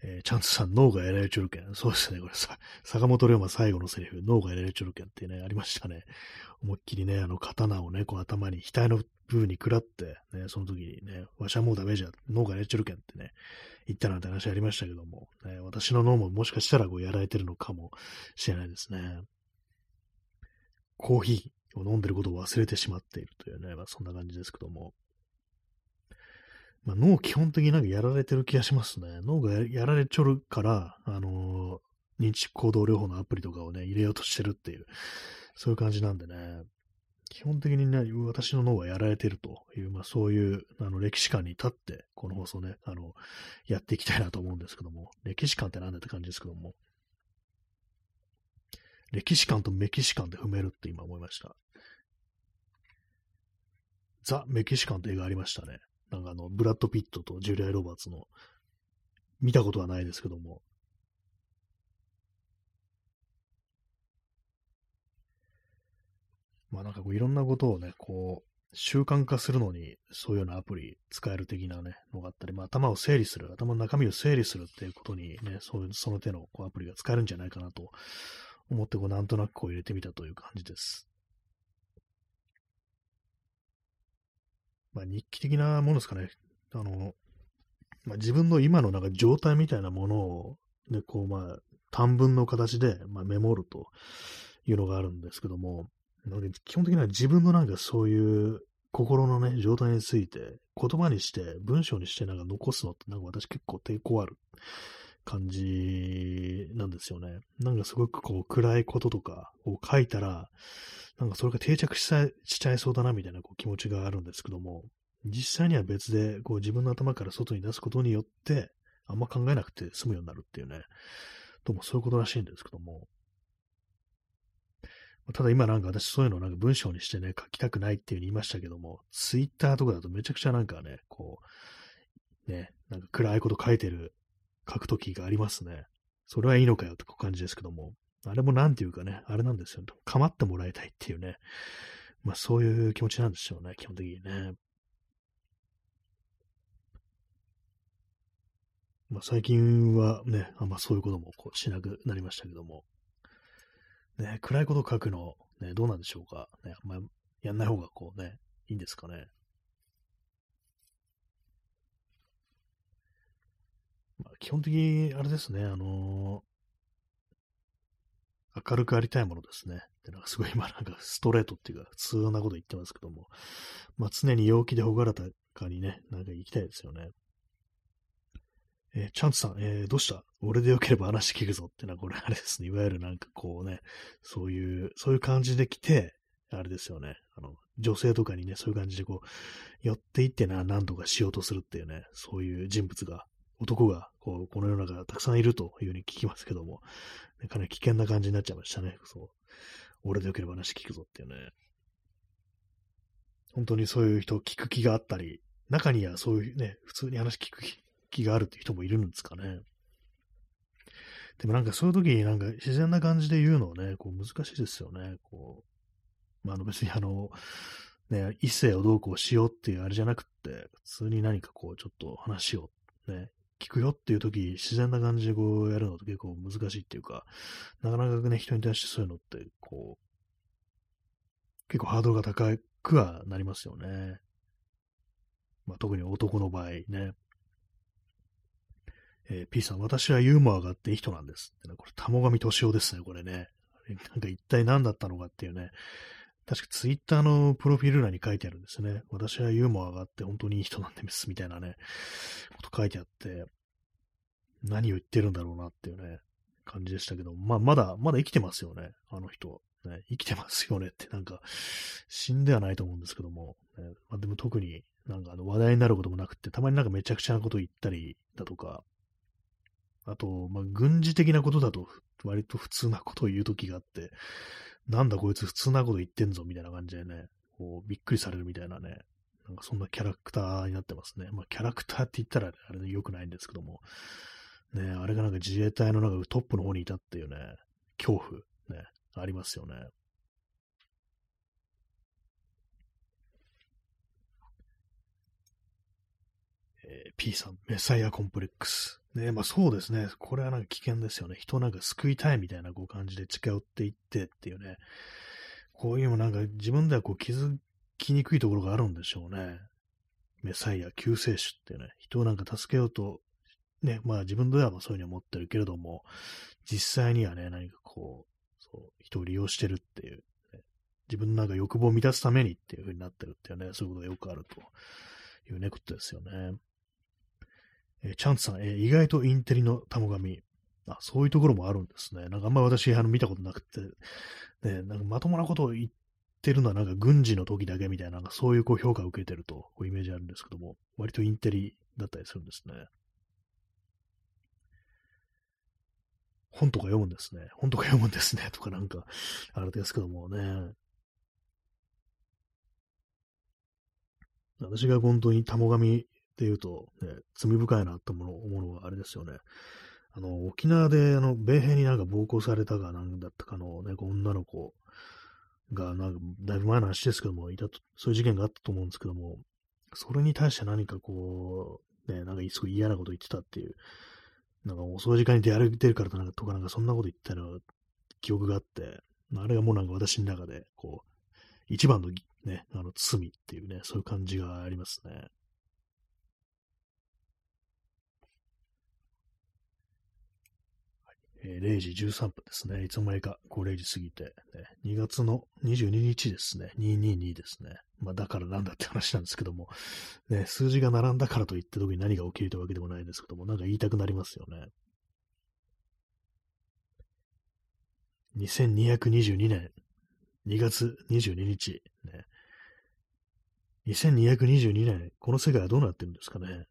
えー、チャンスさ、脳がやられちょるけん。そうですね、これさ、坂本龍馬最後のセリフ、脳がやられちょるけんってね、ありましたね。思いっきりね、あの、刀をね、こう頭に、額の部分に食らって、ね、その時にね、わしはもうダメじゃ、脳がやられちょるけんってね、言ったなんて話ありましたけども、ね、私の脳ももしかしたらこうやられてるのかもしれないですね。コーヒーを飲んでることを忘れてしまっているというね、まあ、そんな感じですけども。まあ、脳基本的になんかやられてる気がしますね。脳がやられちょるから、あのー、認知行動療法のアプリとかをね、入れようとしてるっていう、そういう感じなんでね、基本的にね、私の脳はやられてるという、まあそういうあの歴史観に立って、この放送ね、あの、やっていきたいなと思うんですけども、歴史観って何だって感じですけども、歴史観とメキシカンで踏めるって今思いました。ザ・メキシカンって映画ありましたね。なんかあの、ブラッド・ピットとジュリア・ロバーツの、見たことはないですけども、まあなんかこういろんなことをね、こう、習慣化するのに、そういうようなアプリ使える的なね、のがあったり、まあ頭を整理する、頭の中身を整理するっていうことにね、そういう、その手のこうアプリが使えるんじゃないかなと思って、こうなんとなくこう入れてみたという感じです。まあ、日記的なものですかね。あの、まあ、自分の今のなんか状態みたいなものを、ね、こう、まあ、短文の形で、まあ、メモるというのがあるんですけども、基本的には自分のなんかそういう心のね、状態について言葉にして、文章にしてなんか残すのってなんか私結構抵抗ある感じなんですよね。なんかすごくこう暗いこととかを書いたら、なんかそれが定着しちゃいそうだなみたいなこう気持ちがあるんですけども、実際には別でこう自分の頭から外に出すことによって、あんま考えなくて済むようになるっていうね、どうもそういうことらしいんですけども、ただ今なんか私そういうのをなんか文章にしてね、書きたくないっていうふうに言いましたけども、ツイッターとかだとめちゃくちゃなんかね、こう、ね、なんか暗いこと書いてる、書くときがありますね。それはいいのかよって感じですけども、あれもなんていうかね、あれなんですよ。構ってもらいたいっていうね、まあそういう気持ちなんでしょうね、基本的にね。まあ最近はね、あんまそういうこともこうしなくなりましたけども。ね、暗いこと書くの、ね、どうなんでしょうか。ね、あんまやんない方がこうね、いいんですかね。まあ、基本的に、あれですね、あのー、明るくありたいものですね。で、なんかすごい今なんかストレートっていうか、普通なこと言ってますけども、まあ常に陽気でほがらかにね、なんか行きたいですよね。えー、チャンツさん、えー、どうした？俺でよければ話聞くぞってのは、これあれですね。いわゆるなんかこうね、そういう、そういう感じで来て、あれですよね。あの、女性とかにね、そういう感じでこう、寄っていってな、何とかしようとするっていうね、そういう人物が、男が、こう、この世の中たくさんいるというふうに聞きますけども、かなり危険な感じになっちゃいましたね。そう。俺でよければ話聞くぞっていうね。本当にそういう人聞く気があったり、中にはそういうね、普通に話聞く気があるっていう人もいるんですかね。でもなんかそういう時になんか自然な感じで言うのはね、こう難しいですよね。こう、まあ、あの別にあの、ね、異性をどうこうしようっていうあれじゃなくって、普通に何かこうちょっと話をね、聞くよっていう時、自然な感じでこうやるのって結構難しいっていうか、なかなかね、人に対してそういうのって、こう、結構ハードルが高くはなりますよね。まあ、特に男の場合ね。えー、P さん、私はユーモアがあっていい人なんです。ってこれ、玉神敏夫ですね、これね。なんか一体何だったのかっていうね。確かツイッターのプロフィール欄に書いてあるんですね。私はユーモアがあって本当にいい人なんです、みたいなね、こと書いてあって、何を言ってるんだろうなっていうね、感じでしたけど、まあ、まだ、まだ生きてますよね、あの人。ね、生きてますよねって、なんか、死んではないと思うんですけども、ねまあ、でも特になんかあの話題になることもなくって、たまになんかめちゃくちゃなこと言ったりだとか、あと、まあ、軍事的なことだと、割と普通なことを言うときがあって、なんだこいつ普通なこと言ってんぞ、みたいな感じでね、こう、びっくりされるみたいなね、なんかそんなキャラクターになってますね。まあ、キャラクターって言ったら、あれ良くないんですけども、ね、あれがなんか自衛隊のなんかトップの方にいたっていうね、恐怖、ね、ありますよね。えー、P さん、メサイアコンプレックス。ね、まあそうですね。これはなんか危険ですよね。人なんか救いたいみたいなこう感じで近寄っていってっていうね。こういうのもなんか自分ではこう気づきにくいところがあるんでしょうね。メサイア、救世主っていうね、人をなんか助けようと、ね、まあ自分ではそういうふうに思ってるけれども、実際にはね、何かこう、そう、人を利用してるっていう、ね、自分のなんか欲望を満たすためにっていうふうになってるっていうね、そういうことがよくあるというね、ことですよね。えー、チャンツさん、えー、意外とインテリの玉神。あ、そういうところもあるんですね。なんかあんまり私、あの、見たことなくて、ね、なんかまともなことを言ってるのはなんか軍事の時だけみたいな、なんかそういうこう評価を受けてると、こうイメージあるんですけども、割とインテリだったりするんですね。本とか読むんですね。本とか読むんですね。とかなんか、あれですけどもね。私が本当に玉神っていうと、ね、罪深いなって思うのはあれですよね。あの、沖縄で、あの、米兵になんか暴行されたかなんだったかの、ね、女の子が、なんか、だいぶ前の話ですけども、いたと、そういう事件があったと思うんですけども、それに対して何かこう、ね、なんかすごい嫌なこと言ってたっていう、なんか遅い時間に出歩いてるからとかなんかそんなこと言ったの記憶があって、あれがもうなんか私の中で、こう、一番のね、あの罪っていうね、そういう感じがありますね。えー、0時13分ですね。いつも間にか5 0時過ぎて、ね、2月の22日ですね。222ですね。まあだからなんだって話なんですけども、ね、数字が並んだからといって特に何が起きるというわけでもないんですけども、なんか言いたくなりますよね。2222年2月22日、ね。2222年、この世界はどうなってるんですかね。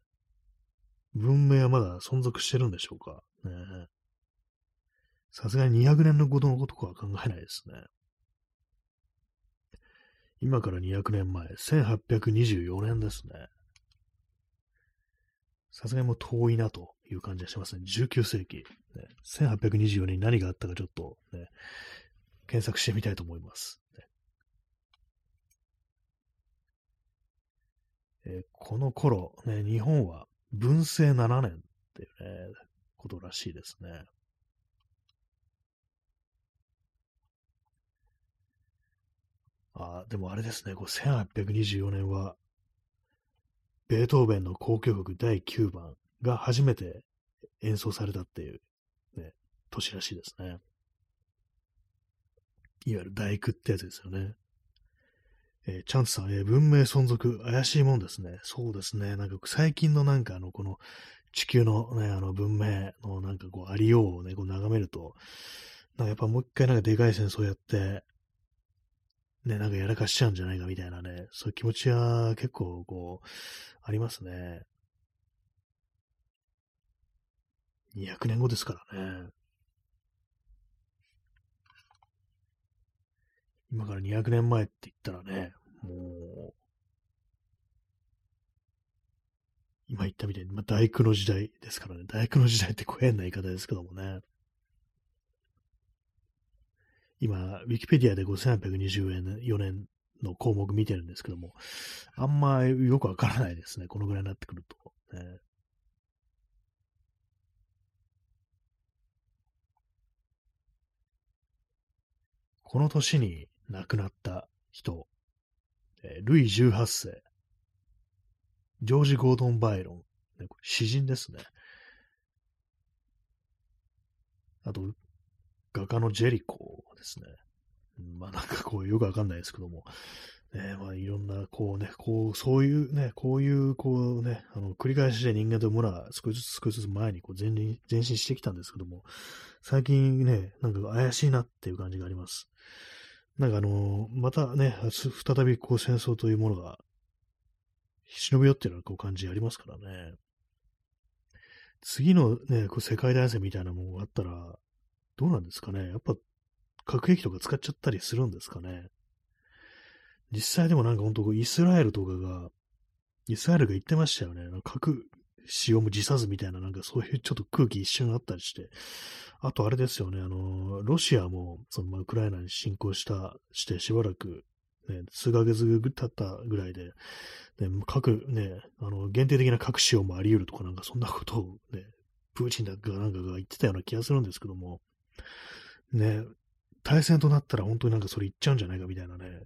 文明はまだ存続してるんでしょうか。ねさすがに200年のことのことは考えないですね。今から200年前、1824年ですね。さすがにもう遠いなという感じがしますね。19世紀。ね、1824年に何があったかちょっとね、検索してみたいと思います。ねえー、この頃、ね、日本は文政7年っていうね、ことらしいですね。あでもあれですね、これ1824年は、ベートーベンの交響曲第9番が初めて演奏されたっていう、ね、年らしいですね。いわゆる大工ってやつですよね。えー、チャンツさん、えー、文明存続、怪しいもんですね。そうですね。なんか最近のなんかあの、この地球のね、あの文明のなんかこうありようをね、こう眺めると、なんかやっぱもう一回なんかでかい戦争やって、ね、なんかやらかしちゃうんじゃないかみたいなね、そういう気持ちは結構こう、ありますね。200年後ですからね。今から200年前って言ったらね、もう、今言ったみたいに、まあ、大工の時代ですからね。大工の時代ってこう変な言い方ですけどもね。今、ウィキペディアで5824年の項目見てるんですけども、あんまよくわからないですね。このぐらいになってくると。ね、この年に亡くなった人、えー、ルイ18世、ジョージ・ゴードン・バイロン、詩人ですね。あと、画家のジェリコですね。まあなんかこうよくわかんないですけども、ね、まあいろんなこうね、こう、そういうね、こういうこうね、あの、繰り返しで人間と村は少しずつ少しずつ前にこう前進前進してきたんですけども、最近ね、なんか怪しいなっていう感じがあります。なんかあの、またね、再びこう戦争というものが忍び寄ってるようなこう感じありますからね。次のね、こう世界大戦みたいなものがあったら、どうなんですかね。やっぱ核兵器とか使っちゃったりするんですかね。実際でもなんか本当イスラエルとかが、イスラエルが言ってましたよね。核使用も辞さずみたいな、なんかそういう ちょっと空気一瞬あったりして。あとあれですよね、あの、ロシアも、その、まあ、ウクライナに侵攻した、してしばらく、ね、数ヶ月経ったぐらいで、ね、核、ね、あの、限定的な核使用もあり得るとか、なんかそんなことをね、プーチンだかなんかが言ってたような気がするんですけども、ね、対戦となったら本当になんかそれ言っちゃうんじゃないかみたいなね、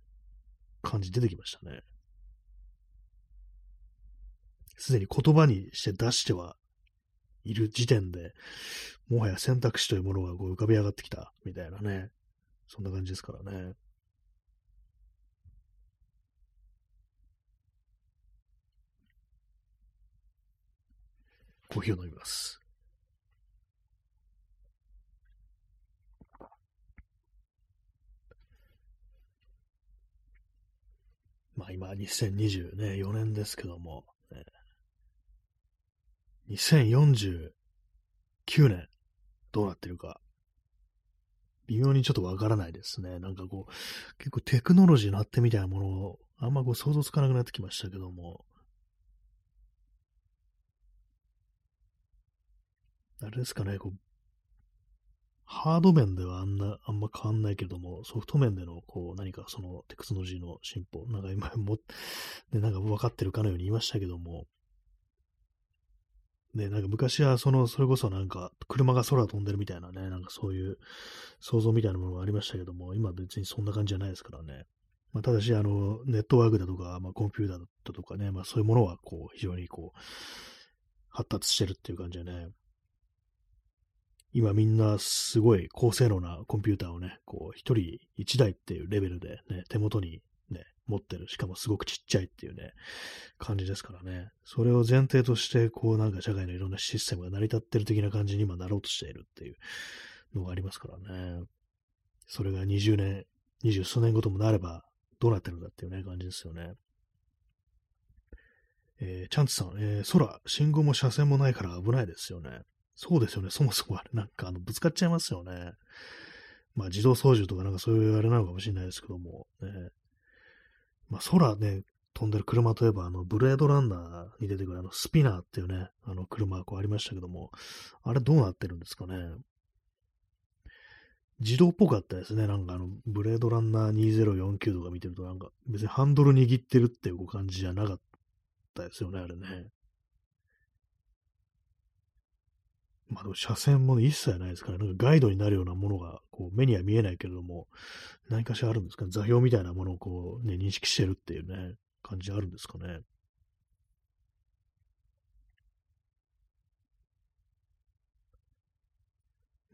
感じ出てきましたね。すでに言葉にして出してはいる時点で、もはや選択肢というものがこう浮かび上がってきたみたいなね、そんな感じですからね。コーヒーを飲みます。まあ今2024年ですけども、ね、2049年どうなってるか、微妙にちょっとわからないですね。なんかこう、結構テクノロジーの発展みたいなものをあんまこう想像つかなくなってきましたけども、あれですかね、こう、ハード面ではあんな、あんま変わんないけれども、ソフト面での、こう、何かそのテクノロジーの進歩、なんか今も、ね、なんか分かってるかのように言いましたけども、ね、なんか昔はその、それこそなんか、車が空飛んでるみたいなね、なんかそういう想像みたいなものがありましたけども、今別にそんな感じじゃないですからね。まあ、ただし、あの、ネットワークだとか、まあ、コンピューターだとかね、まあ、そういうものは、こう、非常にこう、発達してるっていう感じでね、今みんなすごい高性能なコンピューターをね、こう、一人一台っていうレベルでね、手元にね、持ってる。しかもすごくちっちゃいっていうね、感じですからね。それを前提として、こうなんか社会のいろんなシステムが成り立ってる的な感じに今なろうとしているっていうのがありますからね。それが20年、20数年後ともなれば、どうなってるんだっていうね、感じですよね。えー、チャンツさん、えー、空、信号も車線もないから危ないですよね。そうですよね。そもそもあれ、なんかあの、ぶつかっちゃいますよね。まあ自動操縦とかなんかそういうあれなのかもしれないですけども、ね。まあ空ね、飛んでる車といえば、あの、ブレードランナーに出てくるあの、スピナーっていうね、あの、車こうありましたけども、あれどうなってるんですかね。自動っぽかったですね。なんかあの、ブレードランナー2049とか見てると、なんか別にハンドル握ってるっていう感じじゃなかったですよね、あれね。まあでも車線も一切ないですから、なんかガイドになるようなものがこう目には見えないけれども、何かしらあるんですか？座標みたいなものをこうね、認識してるっていうね、感じあるんですかね？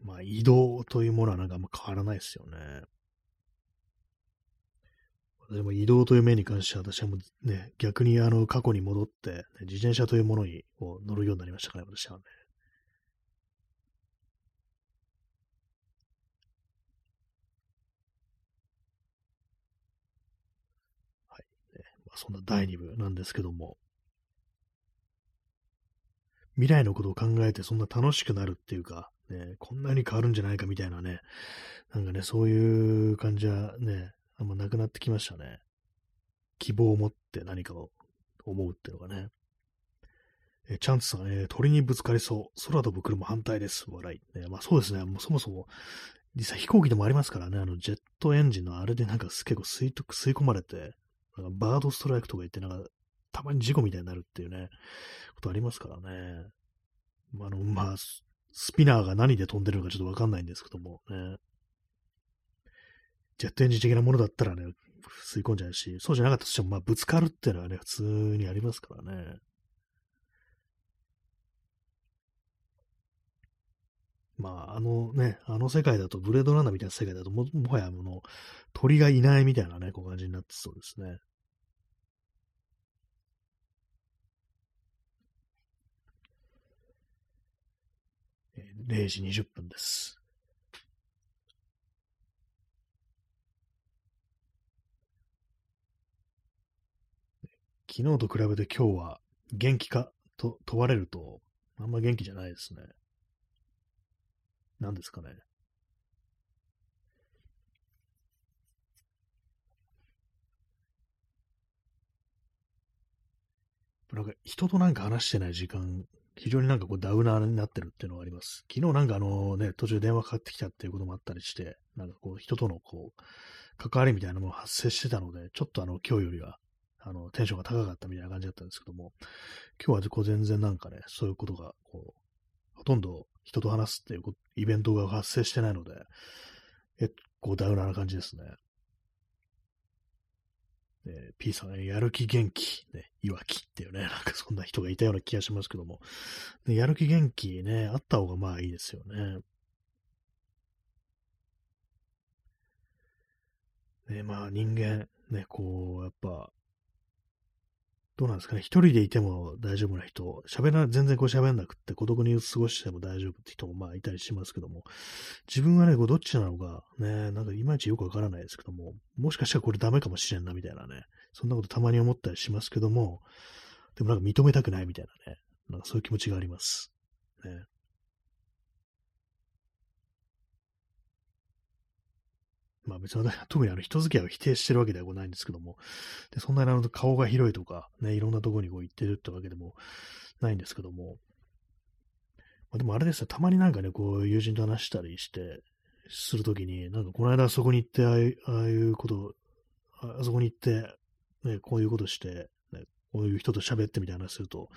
まあ移動というものはなんかあんま変わらないですよね。でも移動という面に関しては私はもうね、逆にあの過去に戻って、ね、自転車というものに乗るようになりましたから、私はね。そんな第2部なんですけども、未来のことを考えてそんな楽しくなるっていうか、ね、こんなに変わるんじゃないかみたいなね、なんかね、そういう感じはね、あんまなくなってきましたね。希望を持って何かを思うっていうのがね。えチャンツさん、えー、鳥にぶつかりそう。空飛ぶ車反対です。笑い。ね、まあそうですね。もうそもそも、実際飛行機でもありますからね、あのジェットエンジンのあれでなんか結構吸い吸い込まれて、なんかバードストライクとか言って、なんか、たまに事故みたいになるっていうね、ことありますからね。あの、まあ、スピナーが何で飛んでるのかちょっとわかんないんですけどもね。ジェットエンジン的なものだったらね、吸い込んじゃうし、そうじゃなかったとしても、まあ、ぶつかるっていうのはね、普通にありますからね。まあ、あのね、あの世界だと、ブレードランナーみたいな世界だとも、もはやもの、鳥がいないみたいなね、こう感じになってそうですね。0時20分です。昨日と比べて今日は元気か？と問われると、あんま元気じゃないですね。何ですかね。なんか人となんか話してない時間、非常になんかこうダウナーになってるっていうのがあります。昨日なんかあのね、途中電話かかってきたっていうこともあったりして、なんかこう人とのこう、関わりみたいなものが発生してたので、ちょっとあの今日よりは、あの、テンションが高かったみたいな感じだったんですけども、今日はこう全然なんかね、そういうことがこう、ほとんど人と話すっていうイベントが発生してないので、結構ダウナーな感じですね。えー、P さん、やる気元気、ね、いわきっていうね、なんかそんな人がいたような気がしますけども、ね、やる気元気ね、あった方がまあいいですよね。ね、まあ人間、ね、こう、やっぱ、どうなんですかね。一人でいても大丈夫な人、喋ら、全然こう喋んなくって孤独に過ごしても大丈夫って人もまあいたりしますけども、自分はね、こうどっちなのか、ね、なんかいまいちよくわからないですけども、もしかしたらこれダメかもしれんなみたいなね、そんなことたまに思ったりしますけども、でもなんか認めたくないみたいなね、なんかそういう気持ちがあります。ね。まあ別に特にあの人付き合いを否定してるわけではないんですけども、でそんなにあの顔が広いとか、ね、いろんなところにこう行ってるってわけでもないんですけども、まあ、でもあれですね、たまになんかね、こう友人と話したりして、するときに、なんかこの間あそこに行ってああいうことあそこに行って、ね、こういうことして、ね、こういう人と喋ってみたいな話すると、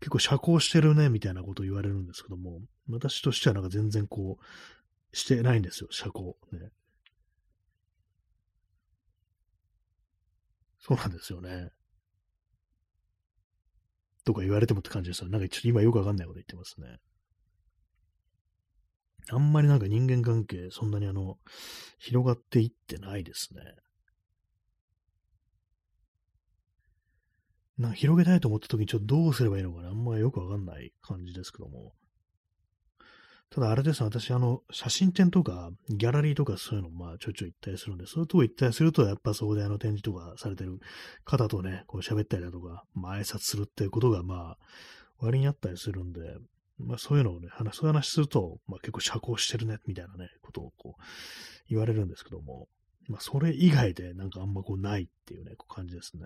結構社交してるね、みたいなことを言われるんですけども、私としてはなんか全然こう、してないんですよ、社交。ね、そうなんですよね。とか言われてもって感じですよ。なんかちょっと今よくわかんないこと言ってますね。あんまりなんか人間関係、そんなにあの、広がっていってないですね。なんか広げたいと思った時にちょっとどうすればいいのかなあんまりよくわかんない感じですけども。ただあれです私、あの、写真展とか、ギャラリーとかそういうの、まあ、ちょいちょい行ったりするんで、そういうとこ行ったりすると、やっぱそこであの展示とかされてる方とね、こう喋ったりだとか、まあ、挨拶するっていうことが、まあ、割にあったりするんで、まあそういうのをね、話、そういう話すると、まあ結構社交してるね、みたいなね、ことをこう、言われるんですけども、まあそれ以外でなんかあんまこうないっていうね、こう感じですね。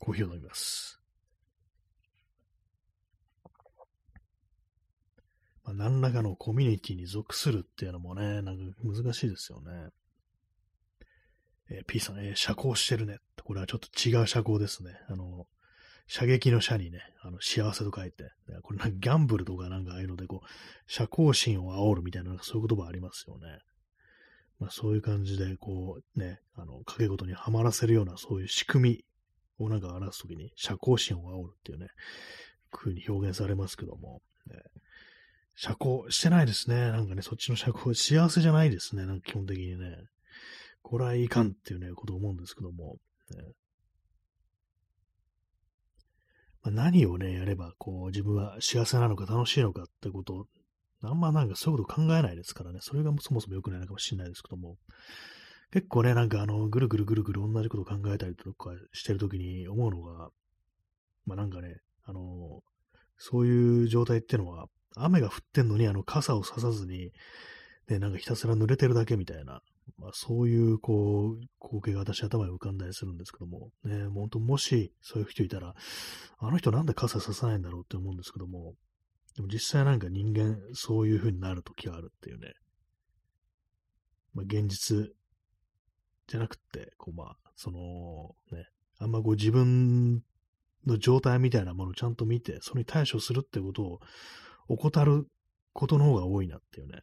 コーヒーを飲みます。まあ、何らかのコミュニティに属するっていうのもね、なんか難しいですよね。えー、P さん、えー、社交してるね。これはちょっと違う社交ですね。あの、射撃の射にね、あの、幸せと書いて、これなんかギャンブルとかなんかああいうので、こう、社交心を煽るみたいな、そういう言葉ありますよね。まあそういう感じで、こう、ね、あの、掛け事にはまらせるような、そういう仕組みをなんか表すときに、社交心を煽るっていうね、風に表現されますけども、ね、社交してないですね。なんかね、そっちの社交、幸せじゃないですね。なんか基本的にね。これはいかんっていうね、ことを思うんですけども。ねまあ、何をね、やれば、こう、自分は幸せなのか楽しいのかってこと、あんまなんかそういうこと考えないですからね。それがそもそも良くないのかもしれないですけども。結構ね、なんかあの、ぐるぐるぐるぐる同じことを考えたりとかしてるときに思うのが、まあなんかね、あの、そういう状態っていうのは、雨が降ってんのにあの傘をささずに、ね、なんかひたすら濡れてるだけみたいな、まあ、そういうこう光景が私頭に浮かんだりするんですけども、ね、本当もしそういう人いたら、あの人なんで傘ささないんだろうって思うんですけども、でも実際なんか人間そういう風になる時があるっていうね、まあ、現実じゃなくて、こうまあ、そのね、あんまこう自分の状態みたいなものをちゃんと見て、それに対処するってことを怠ることの方が多いなっていうね。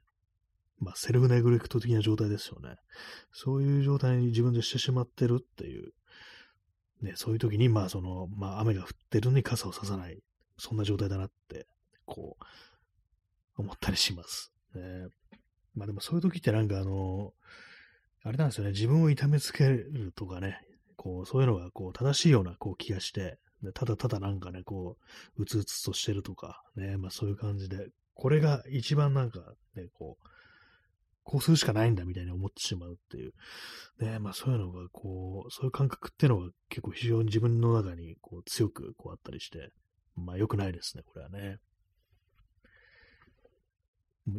まあ、セルフネグレクト的な状態ですよね。そういう状態に自分でしてしまってるっていう。ね、そういう時に、まあ、その、まあ、雨が降ってるのに傘をささない。そんな状態だなって、こう、思ったりします。ね。まあでもそういう時ってなんかあの、あれなんですよね、自分を痛めつけるとかね、こう、そういうのがこう正しいようなこう気がして、ただただなんかね、こう、うつうつとしてるとか、ね、まあそういう感じで、これが一番なんかね、こう、こうするしかないんだみたいに思ってしまうっていう。ね、まあそういうのが、こう、そういう感覚っていうのが結構非常に自分の中にこう強くこうあったりして、まあ良くないですね、これはね。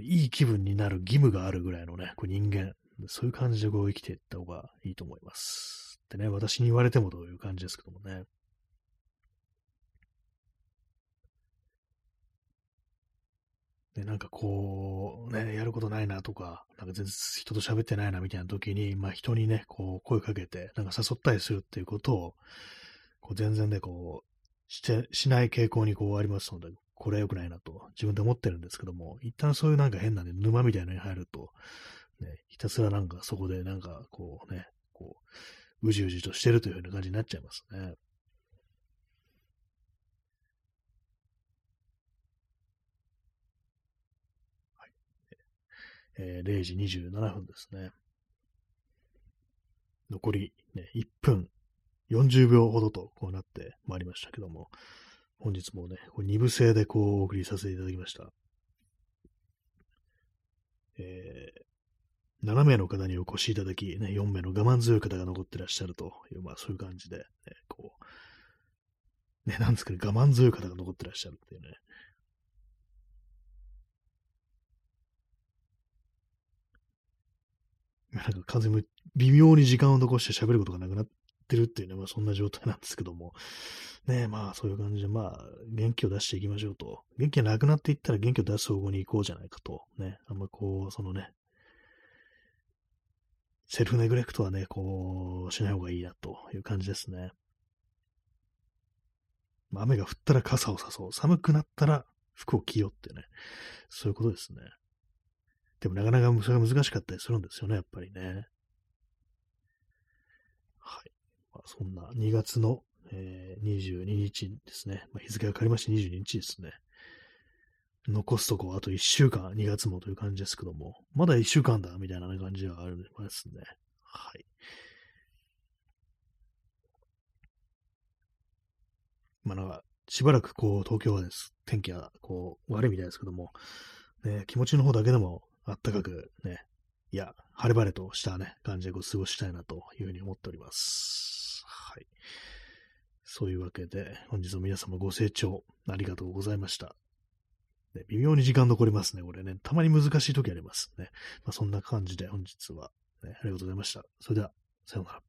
いい気分になる義務があるぐらいのね、こう人間、そういう感じでこう生きていった方がいいと思います。ってね、私に言われてもという感じですけどもね。で、なんかこう、ね、やることないなとか、なんか全然人と喋ってないなみたいな時に、まあ人にね、こう声かけて、なんか誘ったりするっていうことを、こう全然ね、こう、して、しない傾向にこうありますので、これは良くないなと自分で思ってるんですけども、一旦そういうなんか変なね、沼みたいなのに入ると、ね、ひたすらなんかそこでなんかこうね、こう、うじうじとしてるというような感じになっちゃいますね。はいえー、0時27分ですね。残り、ね、1分40秒ほどとこうなってまいりましたけども、本日もね、こ2部制でこうお送りさせていただきました。えー、7名の方にお越しいただき、ね、4名の我慢強い方が残ってらっしゃるという、まあそういう感じで、ね、こう、ね、なんですかね、我慢強い方が残ってらっしゃるっていうね、なんか完全に微妙に時間を残して喋ることがなくなってるっていうね、まあそんな状態なんですけども、ねまあそういう感じで、まあ元気を出していきましょうと。元気がなくなっていったら元気を出す方向に行こうじゃないかと。ね、あんまこう、そのね、セルフネグレクトはね、こう、しない方がいいなという感じですね。雨が降ったら傘をさそう。寒くなったら服を着ようってね。そういうことですね。でもなかなかそれが難しかったりするんですよね、やっぱりね。はい。まあ、そんな2月の、えー、22日ですね。まあ、日付が変わりまして22日ですね。残すとこあと1週間、2月もという感じですけども、まだ1週間だ、みたいな感じはあるんですね。はい。まあなんか、しばらくこう、東京はです、天気がこう、悪いみたいですけども、ね、気持ちの方だけでもあったかくね、いや、晴れ晴れとしたね、感じでこう過ごしたいなというふうに思っております。はい。そういうわけで、本日も皆様ご清聴ありがとうございました。ね、微妙に時間残りますね、これね。たまに難しい時ありますね。まあ、そんな感じで本日は、ね、ありがとうございました。それでは、さようなら。